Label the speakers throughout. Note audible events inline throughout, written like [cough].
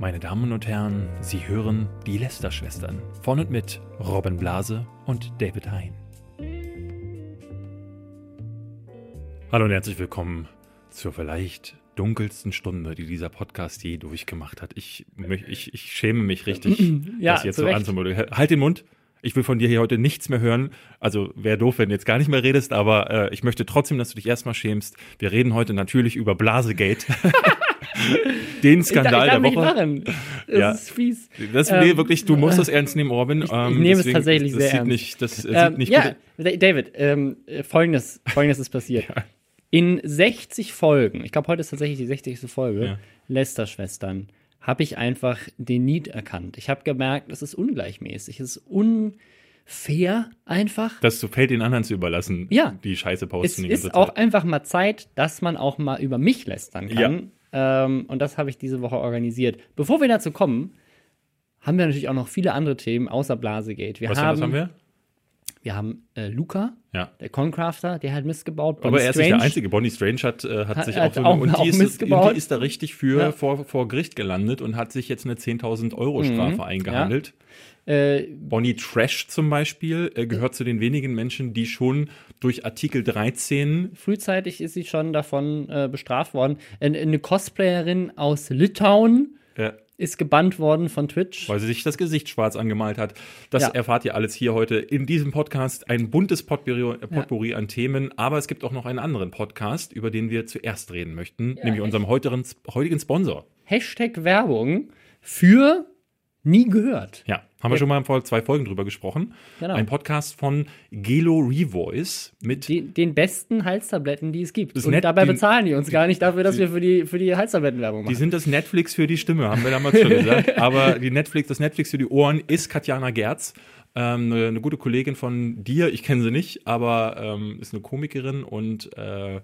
Speaker 1: Meine Damen und Herren, Sie hören die Lester-Schwestern von und mit Robin Blase und David Hein. Hallo und herzlich willkommen zur vielleicht dunkelsten Stunde, die dieser Podcast je durchgemacht hat. Ich, ich, ich schäme mich richtig, [clears throat]
Speaker 2: Ja,
Speaker 1: das jetzt so anzumoderieren. Halt den Mund. Ich will von dir hier heute nichts mehr hören. Also wäre doof, wenn du jetzt gar nicht mehr redest, aber äh, ich möchte trotzdem, dass du dich erstmal schämst. Wir reden heute natürlich über Blasegate. [laughs] [laughs] Den Skandal
Speaker 2: ich darf
Speaker 1: der
Speaker 2: nicht
Speaker 1: Woche.
Speaker 2: machen. Das
Speaker 1: Ja.
Speaker 2: ist fies.
Speaker 1: Das, nee,
Speaker 2: Ähm,
Speaker 1: wirklich, du musst das ernst nehmen, Robin.
Speaker 2: ich
Speaker 1: Ähm,
Speaker 2: nehme es tatsächlich sehr ernst.
Speaker 1: Nicht, das äh,
Speaker 2: Ähm,
Speaker 1: sieht nicht
Speaker 2: ja, David, ähm, äh, folgendes, folgendes ist passiert. [laughs] In 60 Folgen, ich glaube, heute ist tatsächlich die 60. Folge,
Speaker 1: Ja.
Speaker 2: Lester-Schwestern, habe ich einfach den Need erkannt. Ich habe gemerkt, es ist ungleichmäßig, es ist unfair einfach.
Speaker 1: Das so fällt den anderen zu überlassen,
Speaker 2: Ja.
Speaker 1: die Scheiße
Speaker 2: Es
Speaker 1: posten die
Speaker 2: ist auch einfach mal Zeit, dass man auch mal über mich lästern kann. Ähm, und das habe ich diese Woche organisiert. Bevor wir dazu kommen, haben wir natürlich auch noch viele andere Themen außer Blasegate. Wir
Speaker 1: Was,
Speaker 2: haben,
Speaker 1: was haben wir?
Speaker 2: Wir haben äh, Luca,
Speaker 1: Ja.
Speaker 2: der Concrafter, der hat Mist gebaut.
Speaker 1: Aber
Speaker 2: Bonnie
Speaker 1: er ist nicht der. Einzige. Bonnie Strange hat, äh, hat
Speaker 2: Hat-
Speaker 1: sich
Speaker 2: hat
Speaker 1: auch so
Speaker 2: auch-
Speaker 1: und
Speaker 2: auch
Speaker 1: die ist, und die ist da richtig für
Speaker 2: Ja.
Speaker 1: vor, vor Gericht gelandet und hat sich jetzt eine 10.000 Euro Strafe eingehandelt.
Speaker 2: Äh,
Speaker 1: Bonnie Trash zum Beispiel äh, gehört zu den wenigen Menschen, die schon durch Artikel 13
Speaker 2: frühzeitig ist sie schon davon äh, bestraft worden. Eine, Cosplayerin aus Litauen
Speaker 1: äh,
Speaker 2: ist gebannt worden von Twitch.
Speaker 1: weil sie sich das Gesicht schwarz angemalt hat. Das
Speaker 2: Ja.
Speaker 1: erfahrt ihr alles hier heute in diesem Podcast. Ein buntes Potpourri, Potpourri an Themen, aber es gibt auch noch einen anderen Podcast, über den wir zuerst reden möchten, nämlich unserem heutigen, heutigen Sponsor.
Speaker 2: Hashtag Werbung für nie gehört.
Speaker 1: Ja, haben wir schon mal vor zwei Folgen drüber gesprochen.
Speaker 2: Genau.
Speaker 1: Ein Podcast von Gelo Revoice mit
Speaker 2: Die, den besten Halstabletten, die es gibt. Und
Speaker 1: net-
Speaker 2: dabei bezahlen die uns gar nicht dafür, dass wir für die, für die Halstabletten Werbung
Speaker 1: Die
Speaker 2: machen.
Speaker 1: sind das Netflix für die Stimme, haben wir damals schon [laughs] gesagt. Aber die Netflix, das Netflix für die Ohren ist Katjana Gerz. Ähm, eine, eine gute Kollegin von dir, ich kenne sie nicht, aber ähm, ist eine Komikerin und äh,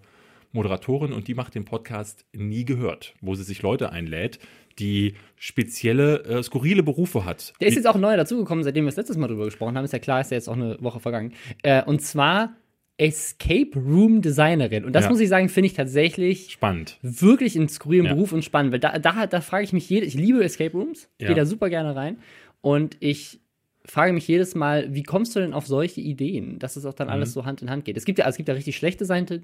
Speaker 1: Moderatorin und die macht den Podcast Nie gehört, wo sie sich Leute einlädt, die spezielle, äh, skurrile Berufe hat.
Speaker 2: Der ist jetzt auch neu dazugekommen, seitdem wir das letztes Mal drüber gesprochen haben. Ist ja klar, ist ja jetzt auch eine Woche vergangen. Äh, und zwar Escape Room Designerin. Und das
Speaker 1: Ja.
Speaker 2: muss ich sagen, finde ich tatsächlich
Speaker 1: spannend.
Speaker 2: wirklich einen skurrilen
Speaker 1: Ja.
Speaker 2: Beruf und spannend. Weil da, da, da frage ich mich jede, ich liebe Escape Rooms,
Speaker 1: Ja.
Speaker 2: gehe da super gerne rein. Und ich frage mich jedes Mal, wie kommst du denn auf solche Ideen, dass es auch dann
Speaker 1: Mhm.
Speaker 2: alles so Hand in Hand geht? Es gibt ja, es gibt ja richtig schlecht designte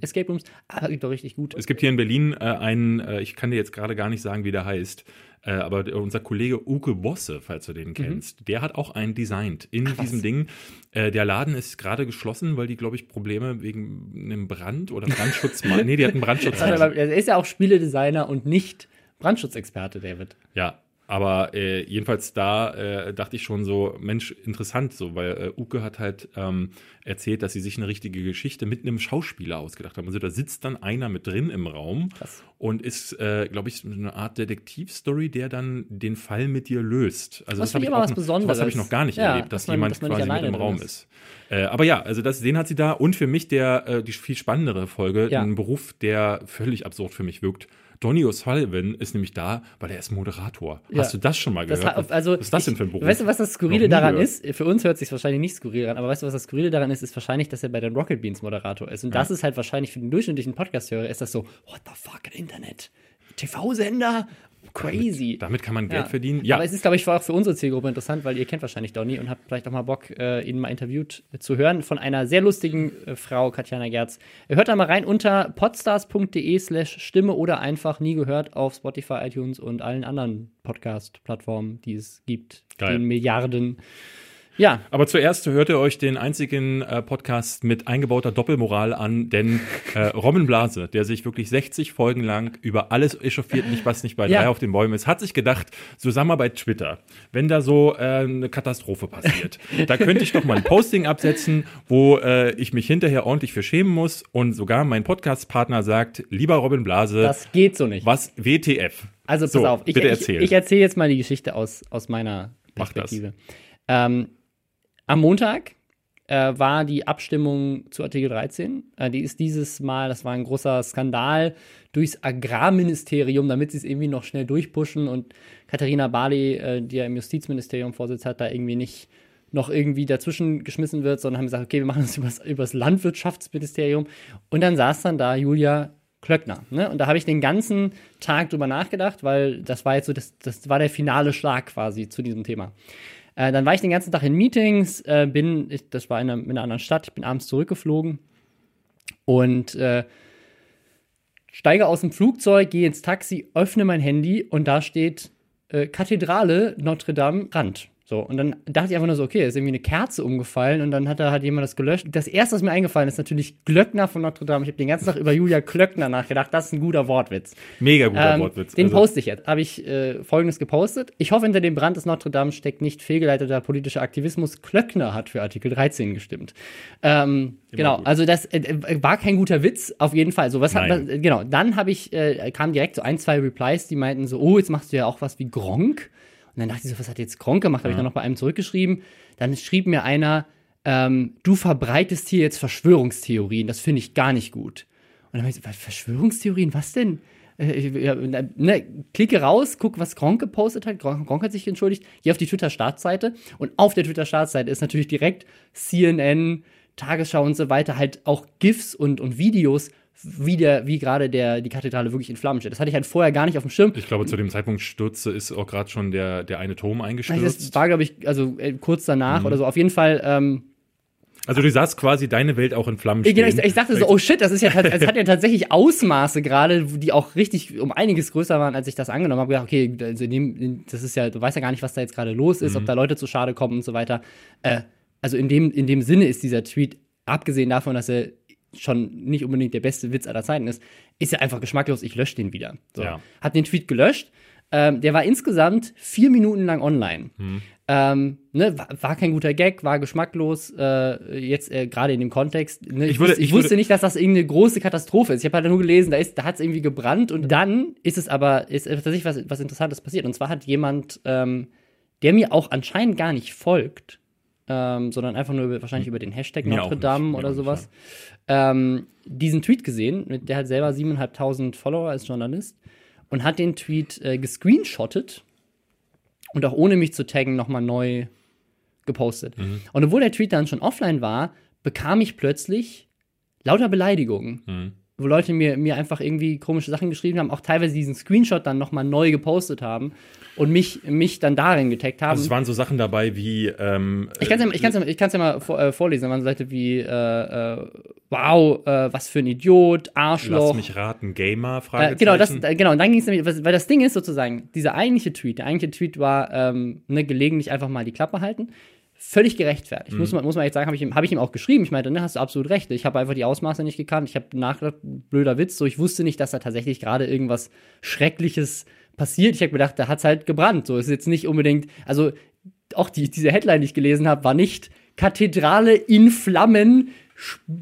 Speaker 2: Escape Rooms, aber es gibt auch richtig gute.
Speaker 1: Es gibt hier in Berlin äh, einen, äh, ich kann dir jetzt gerade gar nicht sagen, wie der heißt, äh, aber unser Kollege Uke Bosse, falls du den kennst, der hat auch einen designt in diesem Ding. Äh, der Laden ist gerade geschlossen, weil die, glaube ich, Probleme wegen einem Brand oder Brandschutz. [laughs] nee, die hatten Brandschutz.
Speaker 2: Er ist ja auch Spieledesigner und nicht Brandschutzexperte, David.
Speaker 1: Ja, aber äh, jedenfalls da äh, dachte ich schon so, Mensch, interessant so, weil äh, Uke hat halt ähm, erzählt, dass sie sich eine richtige Geschichte mit einem Schauspieler ausgedacht haben. Also da sitzt dann einer mit drin im Raum
Speaker 2: Krass.
Speaker 1: und ist, äh, glaube ich, eine Art Detektivstory, der dann den Fall mit dir löst. Also
Speaker 2: Was
Speaker 1: das habe ich auch
Speaker 2: was
Speaker 1: noch-
Speaker 2: Besonderes.
Speaker 1: Das habe ich noch gar nicht
Speaker 2: Ja,
Speaker 1: erlebt, dass
Speaker 2: dass man-
Speaker 1: jemand
Speaker 2: dass
Speaker 1: quasi mit im Raum
Speaker 2: ist.
Speaker 1: ist. Äh, aber ja, also das, den hat sie da und für mich der äh, die viel spannendere Folge,
Speaker 2: Ja.
Speaker 1: ein Beruf, der völlig absurd für mich wirkt. Donny O'Sullivan ist nämlich da, weil er ist Moderator.
Speaker 2: Ja.
Speaker 1: Hast du das schon mal
Speaker 2: Das
Speaker 1: gehört?
Speaker 2: hat, also,
Speaker 1: Was ist das denn für ein
Speaker 2: ich-
Speaker 1: Beruf?
Speaker 2: Weißt du, was das Skurrile daran
Speaker 1: gehört.
Speaker 2: ist? Für uns hört es sich wahrscheinlich nicht skurril an, aber weißt du, was das Skurrile daran ist? Ist wahrscheinlich, dass er bei den Rocket Beans Moderator ist. Und das ist halt wahrscheinlich für den durchschnittlichen Podcast-Hörer ist das so, what the fuck, Internet? TV-Sender? Crazy.
Speaker 1: Damit kann man Geld
Speaker 2: Ja.
Speaker 1: verdienen. Ja,
Speaker 2: Aber es ist, glaube ich, auch für unsere Zielgruppe interessant, weil ihr kennt wahrscheinlich Donny und habt vielleicht auch mal Bock, äh, ihn mal interviewt zu hören von einer sehr lustigen äh, Frau, Katjana Gerz. Hört da mal rein unter podstars.de slash Stimme oder einfach nie gehört auf Spotify, iTunes und allen anderen Podcast-Plattformen, die es gibt.
Speaker 1: Geil.
Speaker 2: Den Milliarden. Ja,
Speaker 1: aber zuerst hört ihr euch den einzigen äh, Podcast mit eingebauter Doppelmoral an, denn äh, Robin Blase, der sich wirklich 60 Folgen lang über alles echauffiert, nicht was nicht bei
Speaker 2: Ja.
Speaker 1: drei auf den Bäumen ist, hat sich gedacht, mal bei Twitter, wenn da so äh, eine Katastrophe passiert, [laughs] da könnte ich doch mal ein Posting absetzen, wo äh, ich mich hinterher ordentlich für schämen muss und sogar mein Podcast-Partner sagt, lieber Robin Blase,
Speaker 2: das geht so nicht.
Speaker 1: was WTF?
Speaker 2: Also pass
Speaker 1: So,
Speaker 2: auf, ich,
Speaker 1: bitte
Speaker 2: ich,
Speaker 1: erzähl.
Speaker 2: ich erzähle jetzt mal die Geschichte aus, aus meiner
Speaker 1: Mach das.
Speaker 2: Perspektive. Ähm, am Montag äh, war die Abstimmung zu Artikel 13. Äh, die ist dieses Mal, das war ein großer Skandal, durchs Agrarministerium, damit sie es irgendwie noch schnell durchpushen und Katharina Barley, äh, die ja im Justizministerium Vorsitz hat, da irgendwie nicht noch irgendwie dazwischen geschmissen wird, sondern haben gesagt, okay, wir machen das [laughs] übers, übers Landwirtschaftsministerium. Und dann saß dann da Julia Klöckner. Ne? Und da habe ich den ganzen Tag drüber nachgedacht, weil das war jetzt so, das, das war der finale Schlag quasi zu diesem Thema. Äh, dann war ich den ganzen Tag in Meetings, äh, bin, ich, das war in einer, in einer anderen Stadt, ich bin abends zurückgeflogen und äh, steige aus dem Flugzeug, gehe ins Taxi, öffne mein Handy und da steht äh, Kathedrale Notre Dame Rand. So, und dann dachte ich einfach nur so, okay, ist irgendwie eine Kerze umgefallen und dann hat da hat jemand das gelöscht. Das erste, was mir eingefallen ist, natürlich Glöckner von Notre Dame. Ich habe den ganzen Tag über Julia Klöckner nachgedacht. Das ist ein guter Wortwitz.
Speaker 1: Mega guter
Speaker 2: Ähm,
Speaker 1: Wortwitz.
Speaker 2: Den
Speaker 1: Also,
Speaker 2: poste ich jetzt. Habe ich äh, folgendes gepostet. Ich hoffe, hinter dem Brand des Notre Dame steckt nicht fehlgeleiteter politischer Aktivismus. Klöckner hat für Artikel 13 gestimmt. Ähm, genau,
Speaker 1: gut.
Speaker 2: also das äh, äh, war kein guter Witz, auf jeden Fall. So, was hat, was, äh, genau, dann habe ich, äh, kam direkt so ein, zwei Replies, die meinten so, oh, jetzt machst du ja auch was wie Gronk. Und dann dachte ich so, was hat jetzt Gronk gemacht? Habe ich dann noch bei einem zurückgeschrieben. Dann schrieb mir einer, ähm, du verbreitest hier jetzt Verschwörungstheorien, das finde ich gar nicht gut. Und dann habe ich so, was, Verschwörungstheorien, was denn? Äh, ja, ne, klicke raus, guck, was Gronk gepostet hat. Gronk, Gronk hat sich entschuldigt. Geh auf die Twitter-Startseite und auf der Twitter-Startseite ist natürlich direkt CNN, Tagesschau und so weiter, halt auch GIFs und, und Videos, wie, der, wie gerade der, die Kathedrale wirklich in Flammen steht. Das hatte ich halt vorher gar nicht auf dem Schirm.
Speaker 1: ich glaube, zu dem Zeitpunkt stürzte ist auch gerade schon der, der eine Turm
Speaker 2: Das
Speaker 1: eingestürzt.
Speaker 2: war, glaube ich, also äh, kurz danach
Speaker 1: Mhm.
Speaker 2: oder so. Auf jeden Fall ähm,
Speaker 1: Also du sahst quasi deine Welt auch in Flammen
Speaker 2: Ich,
Speaker 1: stehen.
Speaker 2: genau, ich, ich dachte so, oh shit, das ist ja, tats- es hat ja tatsächlich Ausmaße gerade, die auch richtig um einiges größer waren, als ich das angenommen habe. Ich gedacht, okay, also in dem, das ist ja, du weißt ja gar nicht, was da jetzt gerade los ist, ob da Leute zu Schade kommen und so weiter. Äh, also in dem, in dem Sinne ist dieser Tweet, abgesehen davon, dass er schon nicht unbedingt der beste Witz aller Zeiten ist, ist er einfach geschmacklos. Ich lösche den wieder. So.
Speaker 1: Ja.
Speaker 2: Hab den Tweet gelöscht. Ähm, der war insgesamt vier Minuten lang online. Ähm, ne, war, war kein guter Gag, war geschmacklos, äh, jetzt äh, gerade in dem Kontext. Ne, ich,
Speaker 1: würde-
Speaker 2: wusste, ich,
Speaker 1: ich würde-
Speaker 2: wusste nicht, dass das irgendeine große Katastrophe ist. Ich habe halt nur gelesen, da, ist- da hat es irgendwie gebrannt und dann ist es aber, ist tatsächlich was, was Interessantes passiert. Und zwar hat jemand, ähm, der mir auch anscheinend gar nicht folgt, ähm, sondern einfach nur über, wahrscheinlich über den Hashtag
Speaker 1: Mir
Speaker 2: Notre Dame oder sowas, ähm, diesen Tweet gesehen. Der hat selber 7.500 Follower als Journalist und hat den Tweet äh, gescreenshottet und auch ohne mich zu taggen nochmal neu gepostet.
Speaker 1: Mhm.
Speaker 2: Und obwohl der Tweet dann schon offline war, bekam ich plötzlich lauter Beleidigungen.
Speaker 1: Mhm.
Speaker 2: Wo Leute mir, mir einfach irgendwie komische Sachen geschrieben haben, auch teilweise diesen Screenshot dann nochmal neu gepostet haben und mich, mich dann darin getaggt haben.
Speaker 1: Also es waren so Sachen dabei wie ähm,
Speaker 2: Ich kann es ja, mal- ich kann's ja, ich kann's ja mal vor, äh, vorlesen. Da waren so Seite wie, äh, äh, wow, äh, was für ein Idiot, Arschloch.
Speaker 1: Lass mich raten, Gamer,
Speaker 2: Äh,
Speaker 1: Fragezeichen.
Speaker 2: genau, das, äh, genau, und dann ging es nämlich, was- weil das Ding ist sozusagen, dieser eigentliche Tweet, der eigentliche Tweet war, ähm, ne, gelegentlich einfach mal die Klappe halten. Völlig gerechtfertigt. Muss, man, muss man echt sagen, habe ich, ihm- hab ich ihm auch geschrieben. Ich meinte, ne, hast du absolut recht. Ich habe einfach die Ausmaße nicht gekannt. Ich habe nachgedacht, blöder Witz, so ich wusste nicht, dass da tatsächlich gerade irgendwas Schreckliches passiert. Ich habe gedacht, da hat's halt gebrannt. So ist jetzt nicht unbedingt, also auch die, diese Headline, die ich gelesen habe, war nicht Kathedrale in Flammen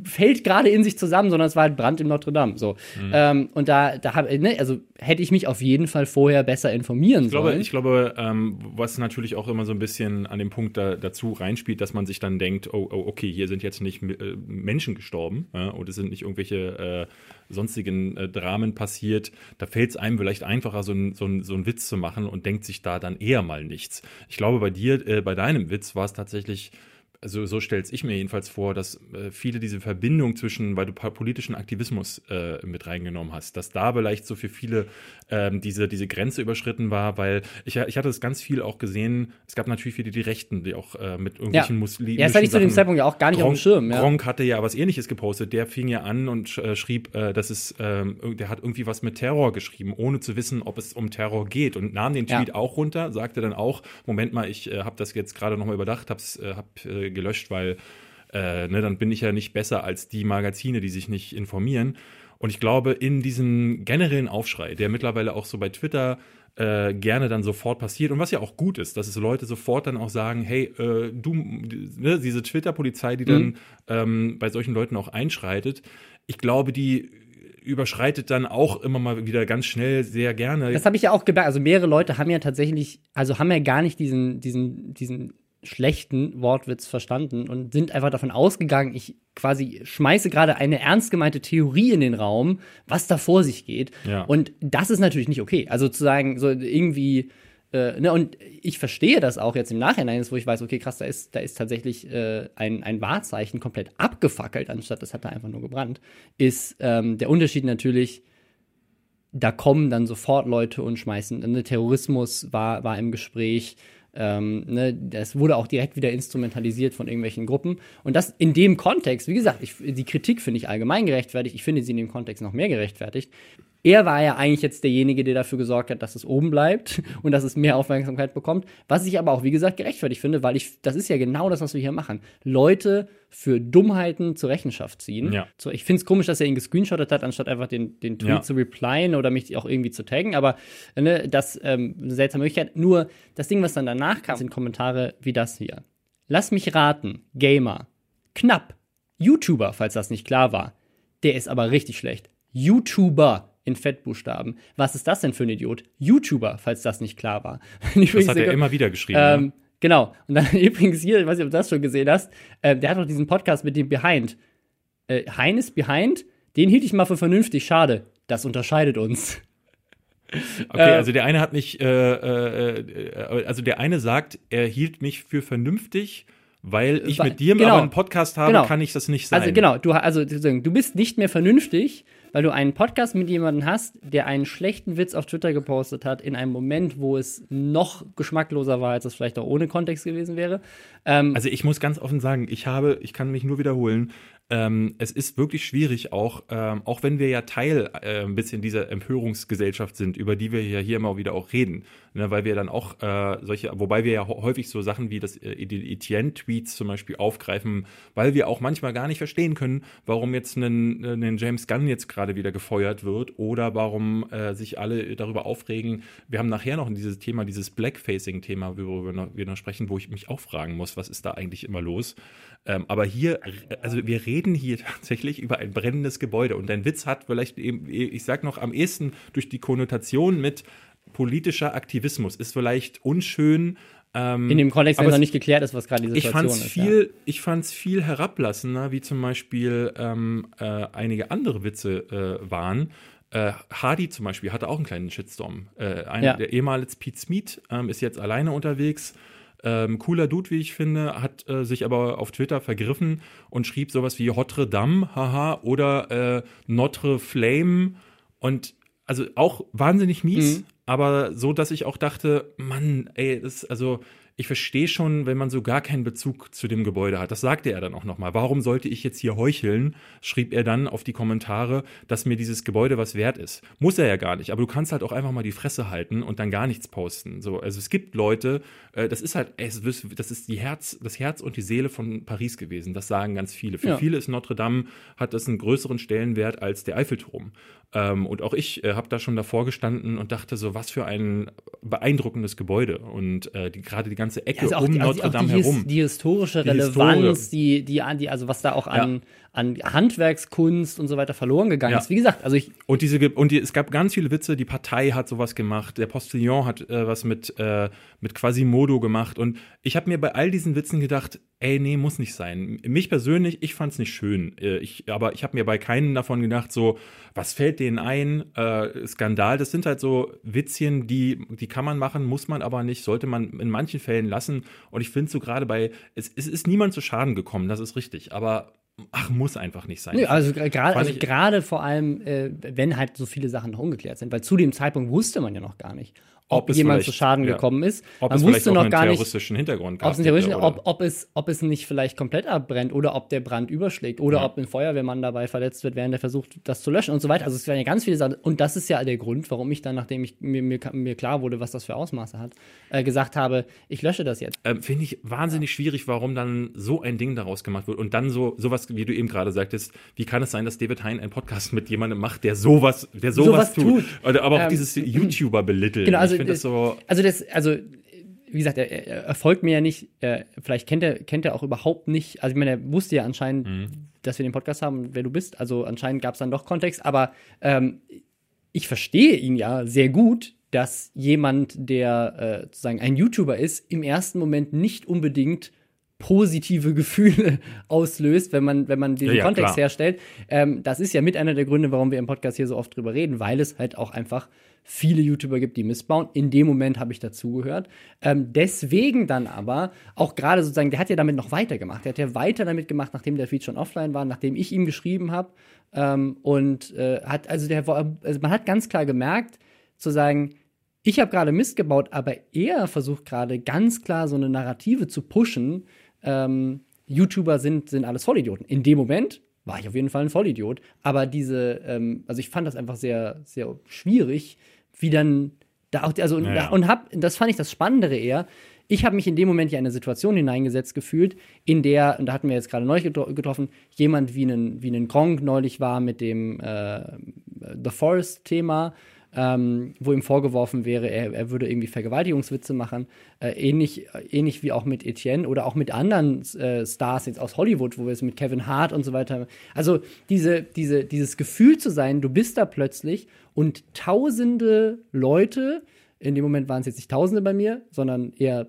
Speaker 2: fällt gerade in sich zusammen, sondern es war halt Brand im Notre Dame. So.
Speaker 1: Mhm.
Speaker 2: Ähm, und da, da habe ne, also hätte ich mich auf jeden Fall vorher besser informieren
Speaker 1: Ich glaube,
Speaker 2: sollen.
Speaker 1: ich glaube ähm, was natürlich auch immer so ein bisschen an dem Punkt da, dazu reinspielt, dass man sich dann denkt, oh, oh okay, hier sind jetzt nicht äh, Menschen gestorben ja, und es sind nicht irgendwelche äh, sonstigen äh, Dramen passiert. Da fällt es einem vielleicht einfacher, so einen so ein- so einen Witz zu machen und denkt sich da dann eher mal nichts. Ich glaube, bei dir, äh, bei deinem Witz war es tatsächlich also so stelle ich mir jedenfalls vor, dass äh, viele diese Verbindung zwischen, weil du politischen Aktivismus äh, mit reingenommen hast, dass da vielleicht so für viele ähm, diese, diese Grenze überschritten war, weil ich, ich hatte es ganz viel auch gesehen, es gab natürlich viele die Rechten, die auch äh, mit irgendwelchen muslimischen
Speaker 2: ja, das hatte ich zu dem Zeitpunkt ja auch gar nicht auf dem
Speaker 1: Gronk,
Speaker 2: Schirm. Ja.
Speaker 1: Gronk hatte ja was ähnliches gepostet. Der fing ja an und äh, schrieb, äh, dass es, ähm, der hat irgendwie was mit Terror geschrieben, ohne zu wissen, ob es um Terror geht und nahm den
Speaker 2: Ja.
Speaker 1: Tweet auch runter, sagte dann auch, Moment mal, ich äh, habe das jetzt gerade nochmal überdacht, hab's, äh, hab gelöscht, weil äh, ne, dann bin ich ja nicht besser als die Magazine, die sich nicht informieren. Und ich glaube, in diesem generellen Aufschrei, der mittlerweile auch so bei Twitter äh, gerne dann sofort passiert und was ja auch gut ist, dass es Leute sofort dann auch sagen, hey, äh, du, ne, diese Twitter-Polizei, die dann ähm, bei solchen Leuten auch einschreitet, ich glaube, die überschreitet dann auch immer mal wieder ganz schnell sehr gerne.
Speaker 2: Das habe ich ja auch gemerkt. Also mehrere Leute haben ja tatsächlich, also haben ja gar nicht diesen, diesen, diesen schlechten Wortwitz verstanden und sind einfach davon ausgegangen, ich quasi schmeiße gerade eine ernst gemeinte Theorie in den Raum, was da vor sich geht.
Speaker 1: Ja.
Speaker 2: Und das ist natürlich nicht okay. Also zu sagen, so irgendwie, äh, ne, und ich verstehe das auch jetzt im Nachhinein, wo ich weiß, okay, krass, da ist, da ist tatsächlich äh, ein, ein Wahrzeichen komplett abgefackelt, anstatt das hat da einfach nur gebrannt, ist ähm, der Unterschied natürlich, da kommen dann sofort Leute und schmeißen. Ne, Terrorismus war, war im Gespräch. Ähm, ne, das wurde auch direkt wieder instrumentalisiert von irgendwelchen Gruppen. Und das in dem Kontext, wie gesagt, ich, die Kritik finde ich allgemein gerechtfertigt. Ich finde sie in dem Kontext noch mehr gerechtfertigt. Er war ja eigentlich jetzt derjenige, der dafür gesorgt hat, dass es oben bleibt [laughs] und dass es mehr Aufmerksamkeit bekommt. Was ich aber auch, wie gesagt, gerechtfertigt finde, weil ich, das ist ja genau das, was wir hier machen. Leute für Dummheiten zur Rechenschaft ziehen.
Speaker 1: Ja.
Speaker 2: So, ich finde es komisch, dass er ihn gescreenshottet hat, anstatt einfach den, den Tweet
Speaker 1: Ja.
Speaker 2: zu replyen oder mich auch irgendwie zu taggen. Aber ne, das ähm, eine seltsame Möglichkeit. Nur das Ding, was dann danach kam, sind Kommentare wie das hier. Lass mich raten, Gamer. Knapp. YouTuber, falls das nicht klar war. Der ist aber richtig schlecht. YouTuber in Fettbuchstaben. Was ist das denn für ein Idiot? YouTuber, falls das nicht klar war. [laughs]
Speaker 1: Das hat er immer wieder geschrieben.
Speaker 2: Ähm,
Speaker 1: ne?
Speaker 2: Genau. Und dann [laughs] übrigens hier, ich weiß nicht, ob du das schon gesehen hast, äh, der hat doch diesen Podcast mit dem Behind. Äh, Hein ist Behind, den hielt ich mal für vernünftig. Schade. Das unterscheidet uns. [laughs]
Speaker 1: Okay,
Speaker 2: äh,
Speaker 1: also der eine hat nicht, äh, äh, äh, also der eine sagt, er hielt mich für vernünftig, weil ich mit dir
Speaker 2: genau.
Speaker 1: aber einen Podcast habe,
Speaker 2: Genau.
Speaker 1: kann ich das nicht sein.
Speaker 2: Also genau, du, also, du bist nicht mehr vernünftig, weil du einen Podcast mit jemandem hast, der einen schlechten Witz auf Twitter gepostet hat, in einem Moment, wo es noch geschmackloser war, als es vielleicht auch ohne Kontext gewesen wäre. Ähm,
Speaker 1: Also ich muss ganz offen sagen, ich habe, ich kann mich nur wiederholen, ähm, es ist wirklich schwierig auch, ähm, auch wenn wir ja Teil äh, ein bisschen dieser Empörungsgesellschaft sind, über die wir ja hier immer wieder auch reden, ne, weil wir dann auch äh, solche, wobei wir ja häufig so Sachen wie das äh, die Etienne-Tweets zum Beispiel aufgreifen, weil wir auch manchmal gar nicht verstehen können, warum jetzt ein, ein James Gunn jetzt gerade wieder gefeuert wird oder warum äh, sich alle darüber aufregen. Wir haben nachher noch dieses Thema, dieses Blackfacing-Thema, worüber wir noch, wir noch sprechen, wo ich mich auch fragen muss, was ist da eigentlich immer los? Ähm, aber hier, also wir reden hier [laughs] tatsächlich über ein brennendes Gebäude und dein Witz hat vielleicht eben, ich sag noch am ehesten durch die Konnotation mit politischer Aktivismus, ist vielleicht unschön. Ähm,
Speaker 2: in dem Kontext, wenn
Speaker 1: aber
Speaker 2: es noch
Speaker 1: es-
Speaker 2: nicht geklärt ist, was gerade die
Speaker 1: ich
Speaker 2: Situation
Speaker 1: fand's
Speaker 2: ist.
Speaker 1: viel, ich fand's viel herablassender, wie zum Beispiel ähm, äh, einige andere Witze äh, waren. Äh, Hardy zum Beispiel hatte auch einen kleinen Shitstorm. Äh, ein,
Speaker 2: Ja.
Speaker 1: Der ehemalige Pete Smith ähm, ist jetzt alleine unterwegs. Ähm, cooler Dude, wie ich finde, hat äh, sich aber auf Twitter vergriffen und schrieb sowas wie Notre Dame, haha, oder äh, Notre Flame und also auch wahnsinnig mies,
Speaker 2: Mhm.
Speaker 1: Aber so, dass ich auch dachte, Mann, ey, das, also ich verstehe schon, wenn man so gar keinen Bezug zu dem Gebäude hat. Das sagte er dann auch nochmal. Warum sollte ich jetzt hier heucheln? Schrieb er dann auf die Kommentare, dass mir dieses Gebäude was wert ist. Muss er ja gar nicht, aber du kannst halt auch einfach mal die Fresse halten und dann gar nichts posten. So, also es gibt Leute, äh, das ist halt, das ist die Herz, das Herz und die Seele von Paris gewesen. Das sagen ganz viele. Für
Speaker 2: Ja.
Speaker 1: viele ist Notre Dame, hat das einen größeren Stellenwert als der Eiffelturm. Ähm, und auch ich äh, habe da schon davor gestanden und dachte so, was für ein beeindruckendes Gebäude. Und äh, die, gerade die ganze Ecke
Speaker 2: Also
Speaker 1: um
Speaker 2: die,
Speaker 1: Notre Dame
Speaker 2: die,
Speaker 1: herum.
Speaker 2: die historische Relevanz, die, die, die, also was da auch an, an Handwerkskunst und so weiter verloren gegangen
Speaker 1: Ja.
Speaker 2: ist. Wie gesagt, also ich,
Speaker 1: Und diese und die, es gab ganz viele Witze. Die Partei hat sowas gemacht. Der Postillon hat äh, was mit äh, mit Quasimodo gemacht. Und ich habe mir bei all diesen Witzen gedacht, ey, nee, muss nicht sein. Mich persönlich, ich fand's nicht schön. Äh, ich, aber ich habe mir bei keinem davon gedacht, so, was fällt denen ein? Äh, Skandal. Das sind halt so Witzchen, die die kann man machen, muss man aber nicht, sollte man in manchen Fällen lassen. Und ich finde so gerade bei, es, es ist niemand zu Schaden gekommen, das ist richtig. Aber ach, muss einfach nicht sein.
Speaker 2: Nee, also gra- gerade also gerade vor allem, äh, wenn halt so viele Sachen noch ungeklärt sind, weil zu dem Zeitpunkt wusste man ja noch gar nicht, ob,
Speaker 1: Ob es
Speaker 2: jemand zu Schaden
Speaker 1: ja.
Speaker 2: gekommen ist.
Speaker 1: Ob
Speaker 2: man wusste noch gar nicht,
Speaker 1: terroristischen Hintergrund
Speaker 2: ob theoretischen,
Speaker 1: oder-
Speaker 2: ob, ob, es, ob es nicht vielleicht komplett abbrennt oder ob der Brand überschlägt oder
Speaker 1: Ja.
Speaker 2: ob ein Feuerwehrmann dabei verletzt wird, während er versucht, das zu löschen und so weiter. Also es waren ja ganz viele Sachen. Und das ist ja der Grund, warum ich dann, nachdem ich mir, mir, mir klar wurde, was das für Ausmaße hat, äh, gesagt habe, ich lösche das jetzt.
Speaker 1: ähm, finde ich wahnsinnig schwierig, warum dann so ein Ding daraus gemacht wird. Und dann so sowas, wie du eben gerade sagtest, wie kann es sein, dass David Hein einen Podcast mit jemandem macht, der sowas, der sowas,
Speaker 2: Sowas
Speaker 1: tut.
Speaker 2: tut.
Speaker 1: Oder, aber auch
Speaker 2: Ähm,
Speaker 1: dieses YouTuber belitteln.
Speaker 2: Genau, also
Speaker 1: finde das so.
Speaker 2: Also das, also wie gesagt, er, er er folgt mir ja nicht. Äh, vielleicht kennt er, kennt er auch überhaupt nicht. Also ich meine, er wusste ja anscheinend,
Speaker 1: Mhm.
Speaker 2: dass wir den Podcast haben, wer du bist. Also anscheinend gab es dann doch Kontext. Aber ähm, ich verstehe ihn ja sehr gut, dass jemand, der äh, sozusagen ein YouTuber ist, im ersten Moment nicht unbedingt positive [laughs] Gefühle auslöst, wenn man, wenn man diesen
Speaker 1: Ja, ja,
Speaker 2: Kontext
Speaker 1: klar.
Speaker 2: herstellt. Ähm, das ist ja mit einer der Gründe, warum wir im Podcast hier so oft drüber reden, weil es halt auch einfach viele YouTuber gibt, die missbauen. In dem Moment habe ich dazugehört. Ähm, deswegen dann aber auch gerade sozusagen, der hat ja damit noch weitergemacht. Der hat ja weiter damit gemacht, nachdem der Feed schon offline war, nachdem ich ihm geschrieben habe. Ähm, und äh, hat, also, der, also man hat ganz klar gemerkt, zu sagen, ich habe gerade Mist gebaut, aber er versucht gerade ganz klar so eine Narrative zu pushen. Ähm, YouTuber sind, sind alles Vollidioten. In dem Moment war ich auf jeden Fall ein Vollidiot. Aber diese, ähm, also ich fand das einfach sehr, sehr schwierig, wie dann da auch, also
Speaker 1: Ja, ja.
Speaker 2: und hab, das fand ich das Spannendere eher. Ich habe mich in dem Moment ja in eine Situation hineingesetzt gefühlt, in der, und da hatten wir jetzt gerade neu getro- getroffen, jemand wie einen, wie einen Gronk neulich war mit dem äh, The Forest-Thema, ähm, wo ihm vorgeworfen wäre, er, er würde irgendwie Vergewaltigungswitze machen. Äh, ähnlich, ähnlich wie auch mit Etienne oder auch mit anderen äh, Stars jetzt aus Hollywood, wo wir es mit Kevin Hart und so weiter. Also diese, diese, dieses Gefühl zu sein, du bist da plötzlich und tausende Leute, in dem Moment waren es jetzt nicht Tausende bei mir, sondern eher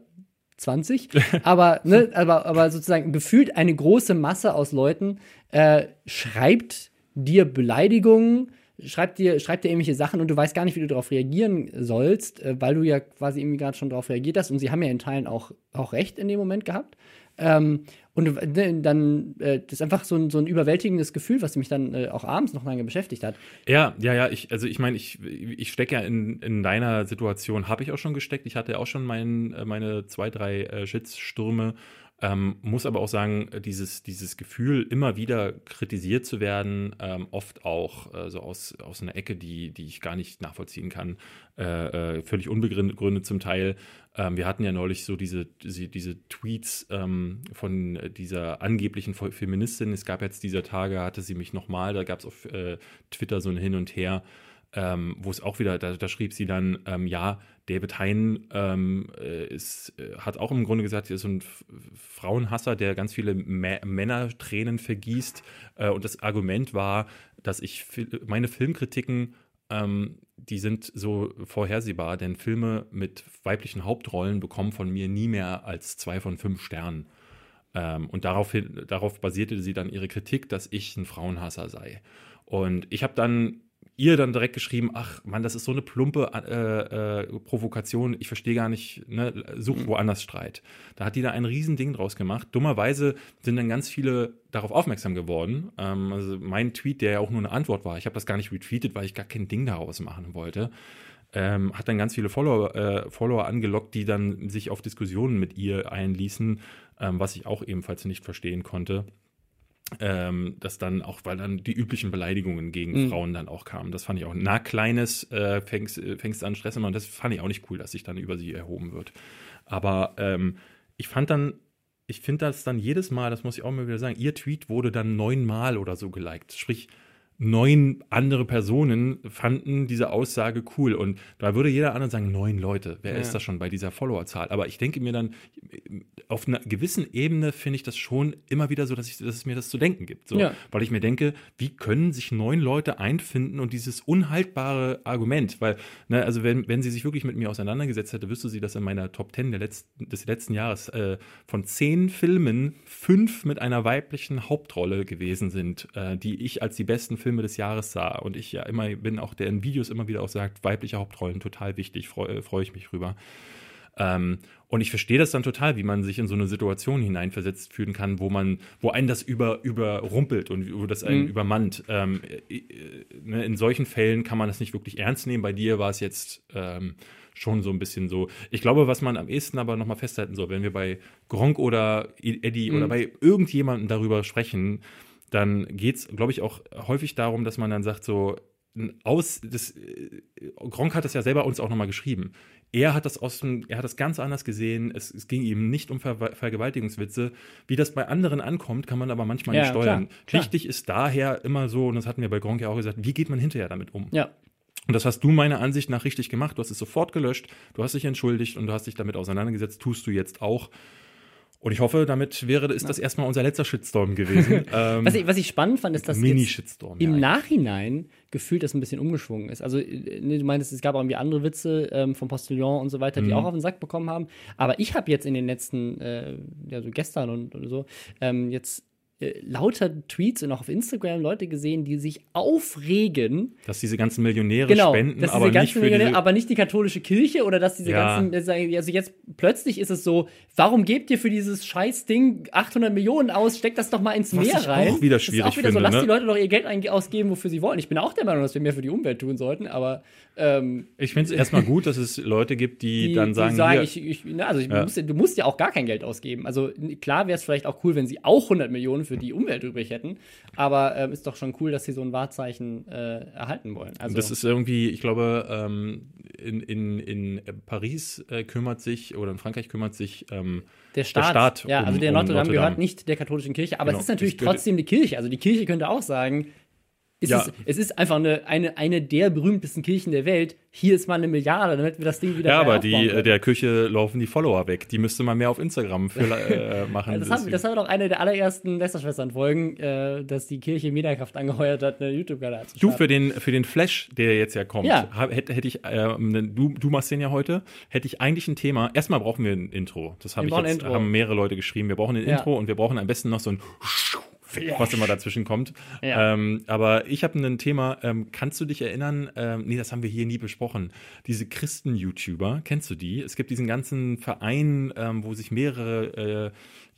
Speaker 2: 20, [laughs] aber, ne, aber, aber sozusagen gefühlt eine große Masse aus Leuten äh, schreibt dir Beleidigungen, schreibt dir, schreibt dir irgendwelche Sachen und du weißt gar nicht, wie du darauf reagieren sollst, äh, weil du ja quasi irgendwie gerade schon darauf reagiert hast und sie haben ja in Teilen auch, auch recht in dem Moment gehabt. Ähm, und ne, dann, äh, das ist einfach so ein, so ein überwältigendes Gefühl, was mich dann äh, auch abends noch lange beschäftigt hat.
Speaker 1: Ja, ja, ja, ich, also ich meine, ich, ich stecke ja in, in deiner Situation, habe ich auch schon gesteckt. Ich hatte auch schon mein, äh, meine zwei, drei äh, Shitstürme. Ähm, muss aber auch sagen, dieses, dieses Gefühl, immer wieder kritisiert zu werden, ähm, oft auch äh, so aus, aus einer Ecke, die, die ich gar nicht nachvollziehen kann, äh, äh, völlig unbegründet zum Teil. Ähm, wir hatten ja neulich so diese, diese, diese Tweets ähm, von dieser angeblichen Fe- Feministin. Es gab jetzt dieser Tage, hatte sie mich nochmal, da gab es auf äh, Twitter so ein Hin und Her, ähm, wo es auch wieder, da, da schrieb sie dann, ähm, ja, David Hein ähm, äh, ist, äh, hat auch im Grunde gesagt, er ist so ein Frauenhasser, der ganz viele Mä Männertränen vergießt. Äh, und das Argument war, dass ich meine Filmkritiken ähm, die sind so vorhersehbar, denn Filme mit weiblichen Hauptrollen bekommen von mir nie mehr als zwei von fünf Sternen. Ähm, und daraufhin, darauf basierte sie dann ihre Kritik, dass ich ein Frauenhasser sei. Und ich habe dann ihr dann direkt geschrieben, ach Mann, das ist so eine plumpe äh, äh, Provokation, ich verstehe gar nicht, ne, such woanders Streit. Da hat die da ein Riesending draus gemacht. Dummerweise sind dann ganz viele darauf aufmerksam geworden. Ähm, also mein Tweet, der ja auch nur eine Antwort war, ich habe das gar nicht retweetet, weil ich gar kein Ding daraus machen wollte. Ähm, hat dann ganz viele Follower, äh, Follower angelockt, die dann sich auf Diskussionen mit ihr einließen, ähm, was ich auch ebenfalls nicht verstehen konnte. Ähm, dass dann auch, weil dann die üblichen Beleidigungen gegen
Speaker 2: Mhm.
Speaker 1: Frauen dann auch kamen. Das fand ich auch. Na, Kleines äh, fängst, äh, fängst an Stress immer und das fand ich auch nicht cool, dass sich dann über sie erhoben wird. Aber ähm, ich fand dann, ich finde das dann jedes Mal, das muss ich auch mal wieder sagen, ihr Tweet wurde dann neunmal oder so geliked. Sprich, neun andere Personen fanden diese Aussage cool. Und da würde jeder andere sagen, neun Leute, wer
Speaker 2: Ja.
Speaker 1: ist das schon bei dieser Followerzahl? Aber ich denke mir dann, auf einer gewissen Ebene finde ich das schon immer wieder so, dass, ich, dass es mir das zu denken gibt. So.
Speaker 2: Ja.
Speaker 1: Weil ich mir denke, wie können sich neun Leute einfinden und dieses unhaltbare Argument, weil, ne, also wenn, wenn sie sich wirklich mit mir auseinandergesetzt hätte, wüsste sie, dass in meiner Top Ten der letzten, des letzten Jahres äh, von zehn Filmen fünf mit einer weiblichen Hauptrolle gewesen sind, äh, die ich als die besten Filme des Jahres sah. Und ich ja immer bin auch, der in Videos immer wieder auch sagt, weibliche Hauptrollen total wichtig, freue freu ich mich rüber. Ähm, und ich verstehe das dann total, wie man sich in so eine Situation hineinversetzt fühlen kann, wo man, wo einen das über, überrumpelt und wo das einen
Speaker 2: Mhm.
Speaker 1: übermannt. Ähm, äh, äh, ne, in solchen Fällen kann man das nicht wirklich ernst nehmen. Bei dir war es jetzt ähm, schon so ein bisschen so. Ich glaube, was man am ehesten aber nochmal festhalten soll, wenn wir bei Gronk oder Eddie oder
Speaker 2: Mhm.
Speaker 1: bei irgendjemandem darüber sprechen, dann geht es, glaube ich, auch häufig darum, dass man dann sagt, so, aus, das, äh, Gronk hat das ja selber uns auch nochmal geschrieben. Er hat das aus er hat das ganz anders gesehen. Es, es ging ihm nicht um Ver Vergewaltigungswitze. Wie das bei anderen ankommt, kann man aber manchmal
Speaker 2: Ja,
Speaker 1: nicht steuern.
Speaker 2: klar, klar.
Speaker 1: Wichtig ist daher immer so, und das hatten wir bei Gronk ja auch gesagt, wie geht man hinterher damit um?
Speaker 2: Ja.
Speaker 1: Und das hast du meiner Ansicht nach richtig gemacht. Du hast es sofort gelöscht, du hast dich entschuldigt und du hast dich damit auseinandergesetzt. Tust du jetzt auch. Und ich hoffe, damit wäre, ist das erstmal unser letzter Shitstorm gewesen. [laughs] ähm,
Speaker 2: Was ich, was ich spannend fand, ist, dass
Speaker 1: Mini-Shitstorm.
Speaker 2: im
Speaker 1: ja.
Speaker 2: Nachhinein gefühlt das ein bisschen umgeschwungen ist. Also, äh, ne, du meinst, es gab auch irgendwie andere Witze ähm, vom Postillon und so weiter, die
Speaker 1: Mhm.
Speaker 2: auch auf den Sack bekommen haben. Aber ich habe jetzt in den letzten, äh, ja, so gestern und, und so, ähm, jetzt äh, lauter Tweets und auch auf Instagram Leute gesehen, die sich aufregen.
Speaker 1: Dass diese ganzen Millionäre
Speaker 2: Genau,
Speaker 1: spenden, aber nicht
Speaker 2: Millionäre, aber nicht die katholische Kirche oder dass diese
Speaker 1: Ja.
Speaker 2: ganzen, also jetzt plötzlich ist es so, warum gebt ihr für dieses scheiß Ding 800 Millionen aus, steckt das doch mal ins
Speaker 1: Was
Speaker 2: Meer
Speaker 1: ich
Speaker 2: rein.
Speaker 1: auch wieder
Speaker 2: Das ist
Speaker 1: schwierig
Speaker 2: auch wieder so,
Speaker 1: finde,
Speaker 2: lasst
Speaker 1: ne?
Speaker 2: die Leute doch ihr Geld ausgeben, wofür sie wollen. Ich bin auch der Meinung, dass wir mehr für die Umwelt tun sollten, aber ähm,
Speaker 1: ich finde es erstmal gut, dass es Leute gibt, die,
Speaker 2: die,
Speaker 1: dann sagen,
Speaker 2: die sagen ich, ich, na, also ich,
Speaker 1: Ja.
Speaker 2: musst, ja- du musst ja auch gar kein Geld ausgeben. Also klar wäre es vielleicht auch cool, wenn sie auch 100 Millionen für die Umwelt übrig hätten, aber ähm, ist doch schon cool, dass sie so ein Wahrzeichen äh, erhalten wollen. Also
Speaker 1: Das ist irgendwie, ich glaube, ähm, in, in, in Paris äh, kümmert sich, oder in Frankreich kümmert sich, ähm,
Speaker 2: der Staat,
Speaker 1: Staat
Speaker 2: ja,
Speaker 1: um-
Speaker 2: also der
Speaker 1: um
Speaker 2: Notre Dame
Speaker 1: Notre
Speaker 2: gehört
Speaker 1: Dame.
Speaker 2: nicht der katholischen Kirche, aber
Speaker 1: Genau.
Speaker 2: es ist natürlich trotzdem die Kirche. Also die Kirche könnte auch sagen, es,
Speaker 1: Ja.
Speaker 2: ist, es ist einfach eine, eine, eine der berühmtesten Kirchen der Welt. Hier ist mal eine Milliarde, damit wir das Ding wieder
Speaker 1: ja, aber die,
Speaker 2: können.
Speaker 1: äh, der Küche laufen die Follower weg. Die müsste man mehr auf Instagram für, [laughs] äh, machen.
Speaker 2: Das, haben, das war doch eine der allerersten Lästerschwestern-Folgen, äh, dass die Kirche Mediakraft angeheuert hat, eine YouTube-Kanal zu
Speaker 1: Du,
Speaker 2: starten.
Speaker 1: für den, für den Flash, der jetzt ja kommt,
Speaker 2: Ja.
Speaker 1: hab- hätte, hätte ich, ähm, du, du machst den ja heute, hätte ich eigentlich ein Thema. Erstmal brauchen wir ein Intro. Das habe
Speaker 2: Wir
Speaker 1: ich jetzt, haben mehrere Leute geschrieben. Wir brauchen ein
Speaker 2: Ja.
Speaker 1: Intro und wir brauchen am besten noch so ein was immer dazwischen kommt.
Speaker 2: Ja.
Speaker 1: Ähm, aber ich habe ein Thema, ähm, kannst du dich erinnern, ähm, nee, das haben wir hier nie besprochen, diese Christen-YouTuber, kennst du die? Es gibt diesen ganzen Verein, ähm, wo sich mehrere äh,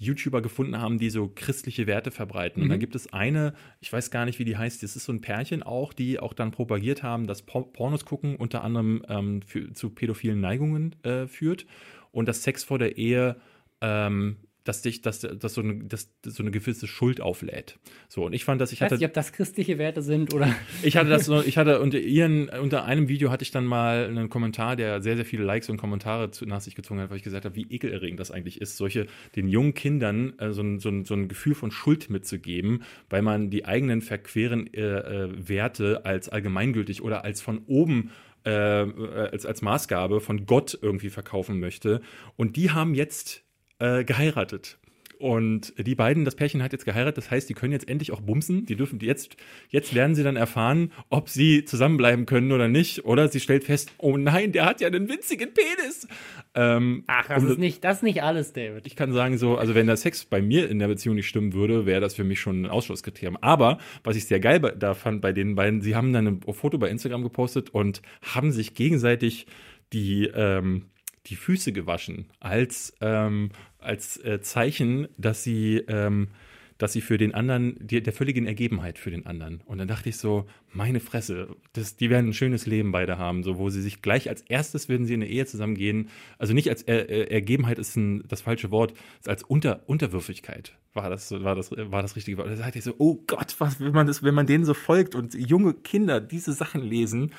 Speaker 1: YouTuber gefunden haben, die so christliche Werte verbreiten. Und dann gibt es eine, ich weiß gar nicht, wie die heißt, das ist so ein Pärchen auch, die auch dann propagiert haben, dass Por Pornos gucken unter anderem ähm, für, zu pädophilen Neigungen äh, führt und dass Sex vor der Ehe ähm, dass dich, dass, dass so eine, dass so eine gewisse Schuld auflädt. So, und ich fand, dass ich
Speaker 2: Ich weiß
Speaker 1: hatte,
Speaker 2: nicht, ob das christliche Werte sind oder. [laughs]
Speaker 1: ich hatte das so, ich hatte unter ihren, unter einem Video hatte ich dann mal einen Kommentar, der sehr, sehr viele Likes und Kommentare zu, nach sich gezogen hat, weil ich gesagt habe, wie ekelerregend das eigentlich ist, solche, den jungen Kindern äh, so, ein, so, ein, so ein Gefühl von Schuld mitzugeben, weil man die eigenen verqueren äh, äh, Werte als allgemeingültig oder als von oben äh, als, als Maßgabe von Gott irgendwie verkaufen möchte. Und die haben jetzt äh, geheiratet. Und die beiden, das Pärchen hat jetzt geheiratet, das heißt, die können jetzt endlich auch bumsen. Die dürfen jetzt, jetzt werden sie dann erfahren, ob sie zusammenbleiben können oder nicht. Oder sie stellt fest, oh nein, der hat ja einen winzigen Penis. Ähm,
Speaker 2: Ach, das ist nicht, das ist nicht alles, David.
Speaker 1: ich kann sagen, so, also wenn der Sex bei mir in der Beziehung nicht stimmen würde, wäre das für mich schon ein Ausschlusskriterium. Aber was ich sehr geil da fand bei den beiden, sie haben dann ein Foto bei Instagram gepostet und haben sich gegenseitig die, ähm, die Füße gewaschen als, ähm, als äh, Zeichen, dass sie, ähm, dass sie für den anderen, die, der völligen Ergebenheit für den anderen. Und dann dachte ich so, meine Fresse, das, die werden ein schönes Leben beide haben, so wo sie sich gleich als erstes würden sie in eine Ehe zusammengehen. Also nicht als er, er, Ergebenheit ist ein, das falsche Wort, als Unter, Unterwürfigkeit war das, war das, war das richtige Wort. Da dachte ich so, oh Gott, was, wenn man das, wenn man denen so folgt und junge Kinder diese Sachen lesen,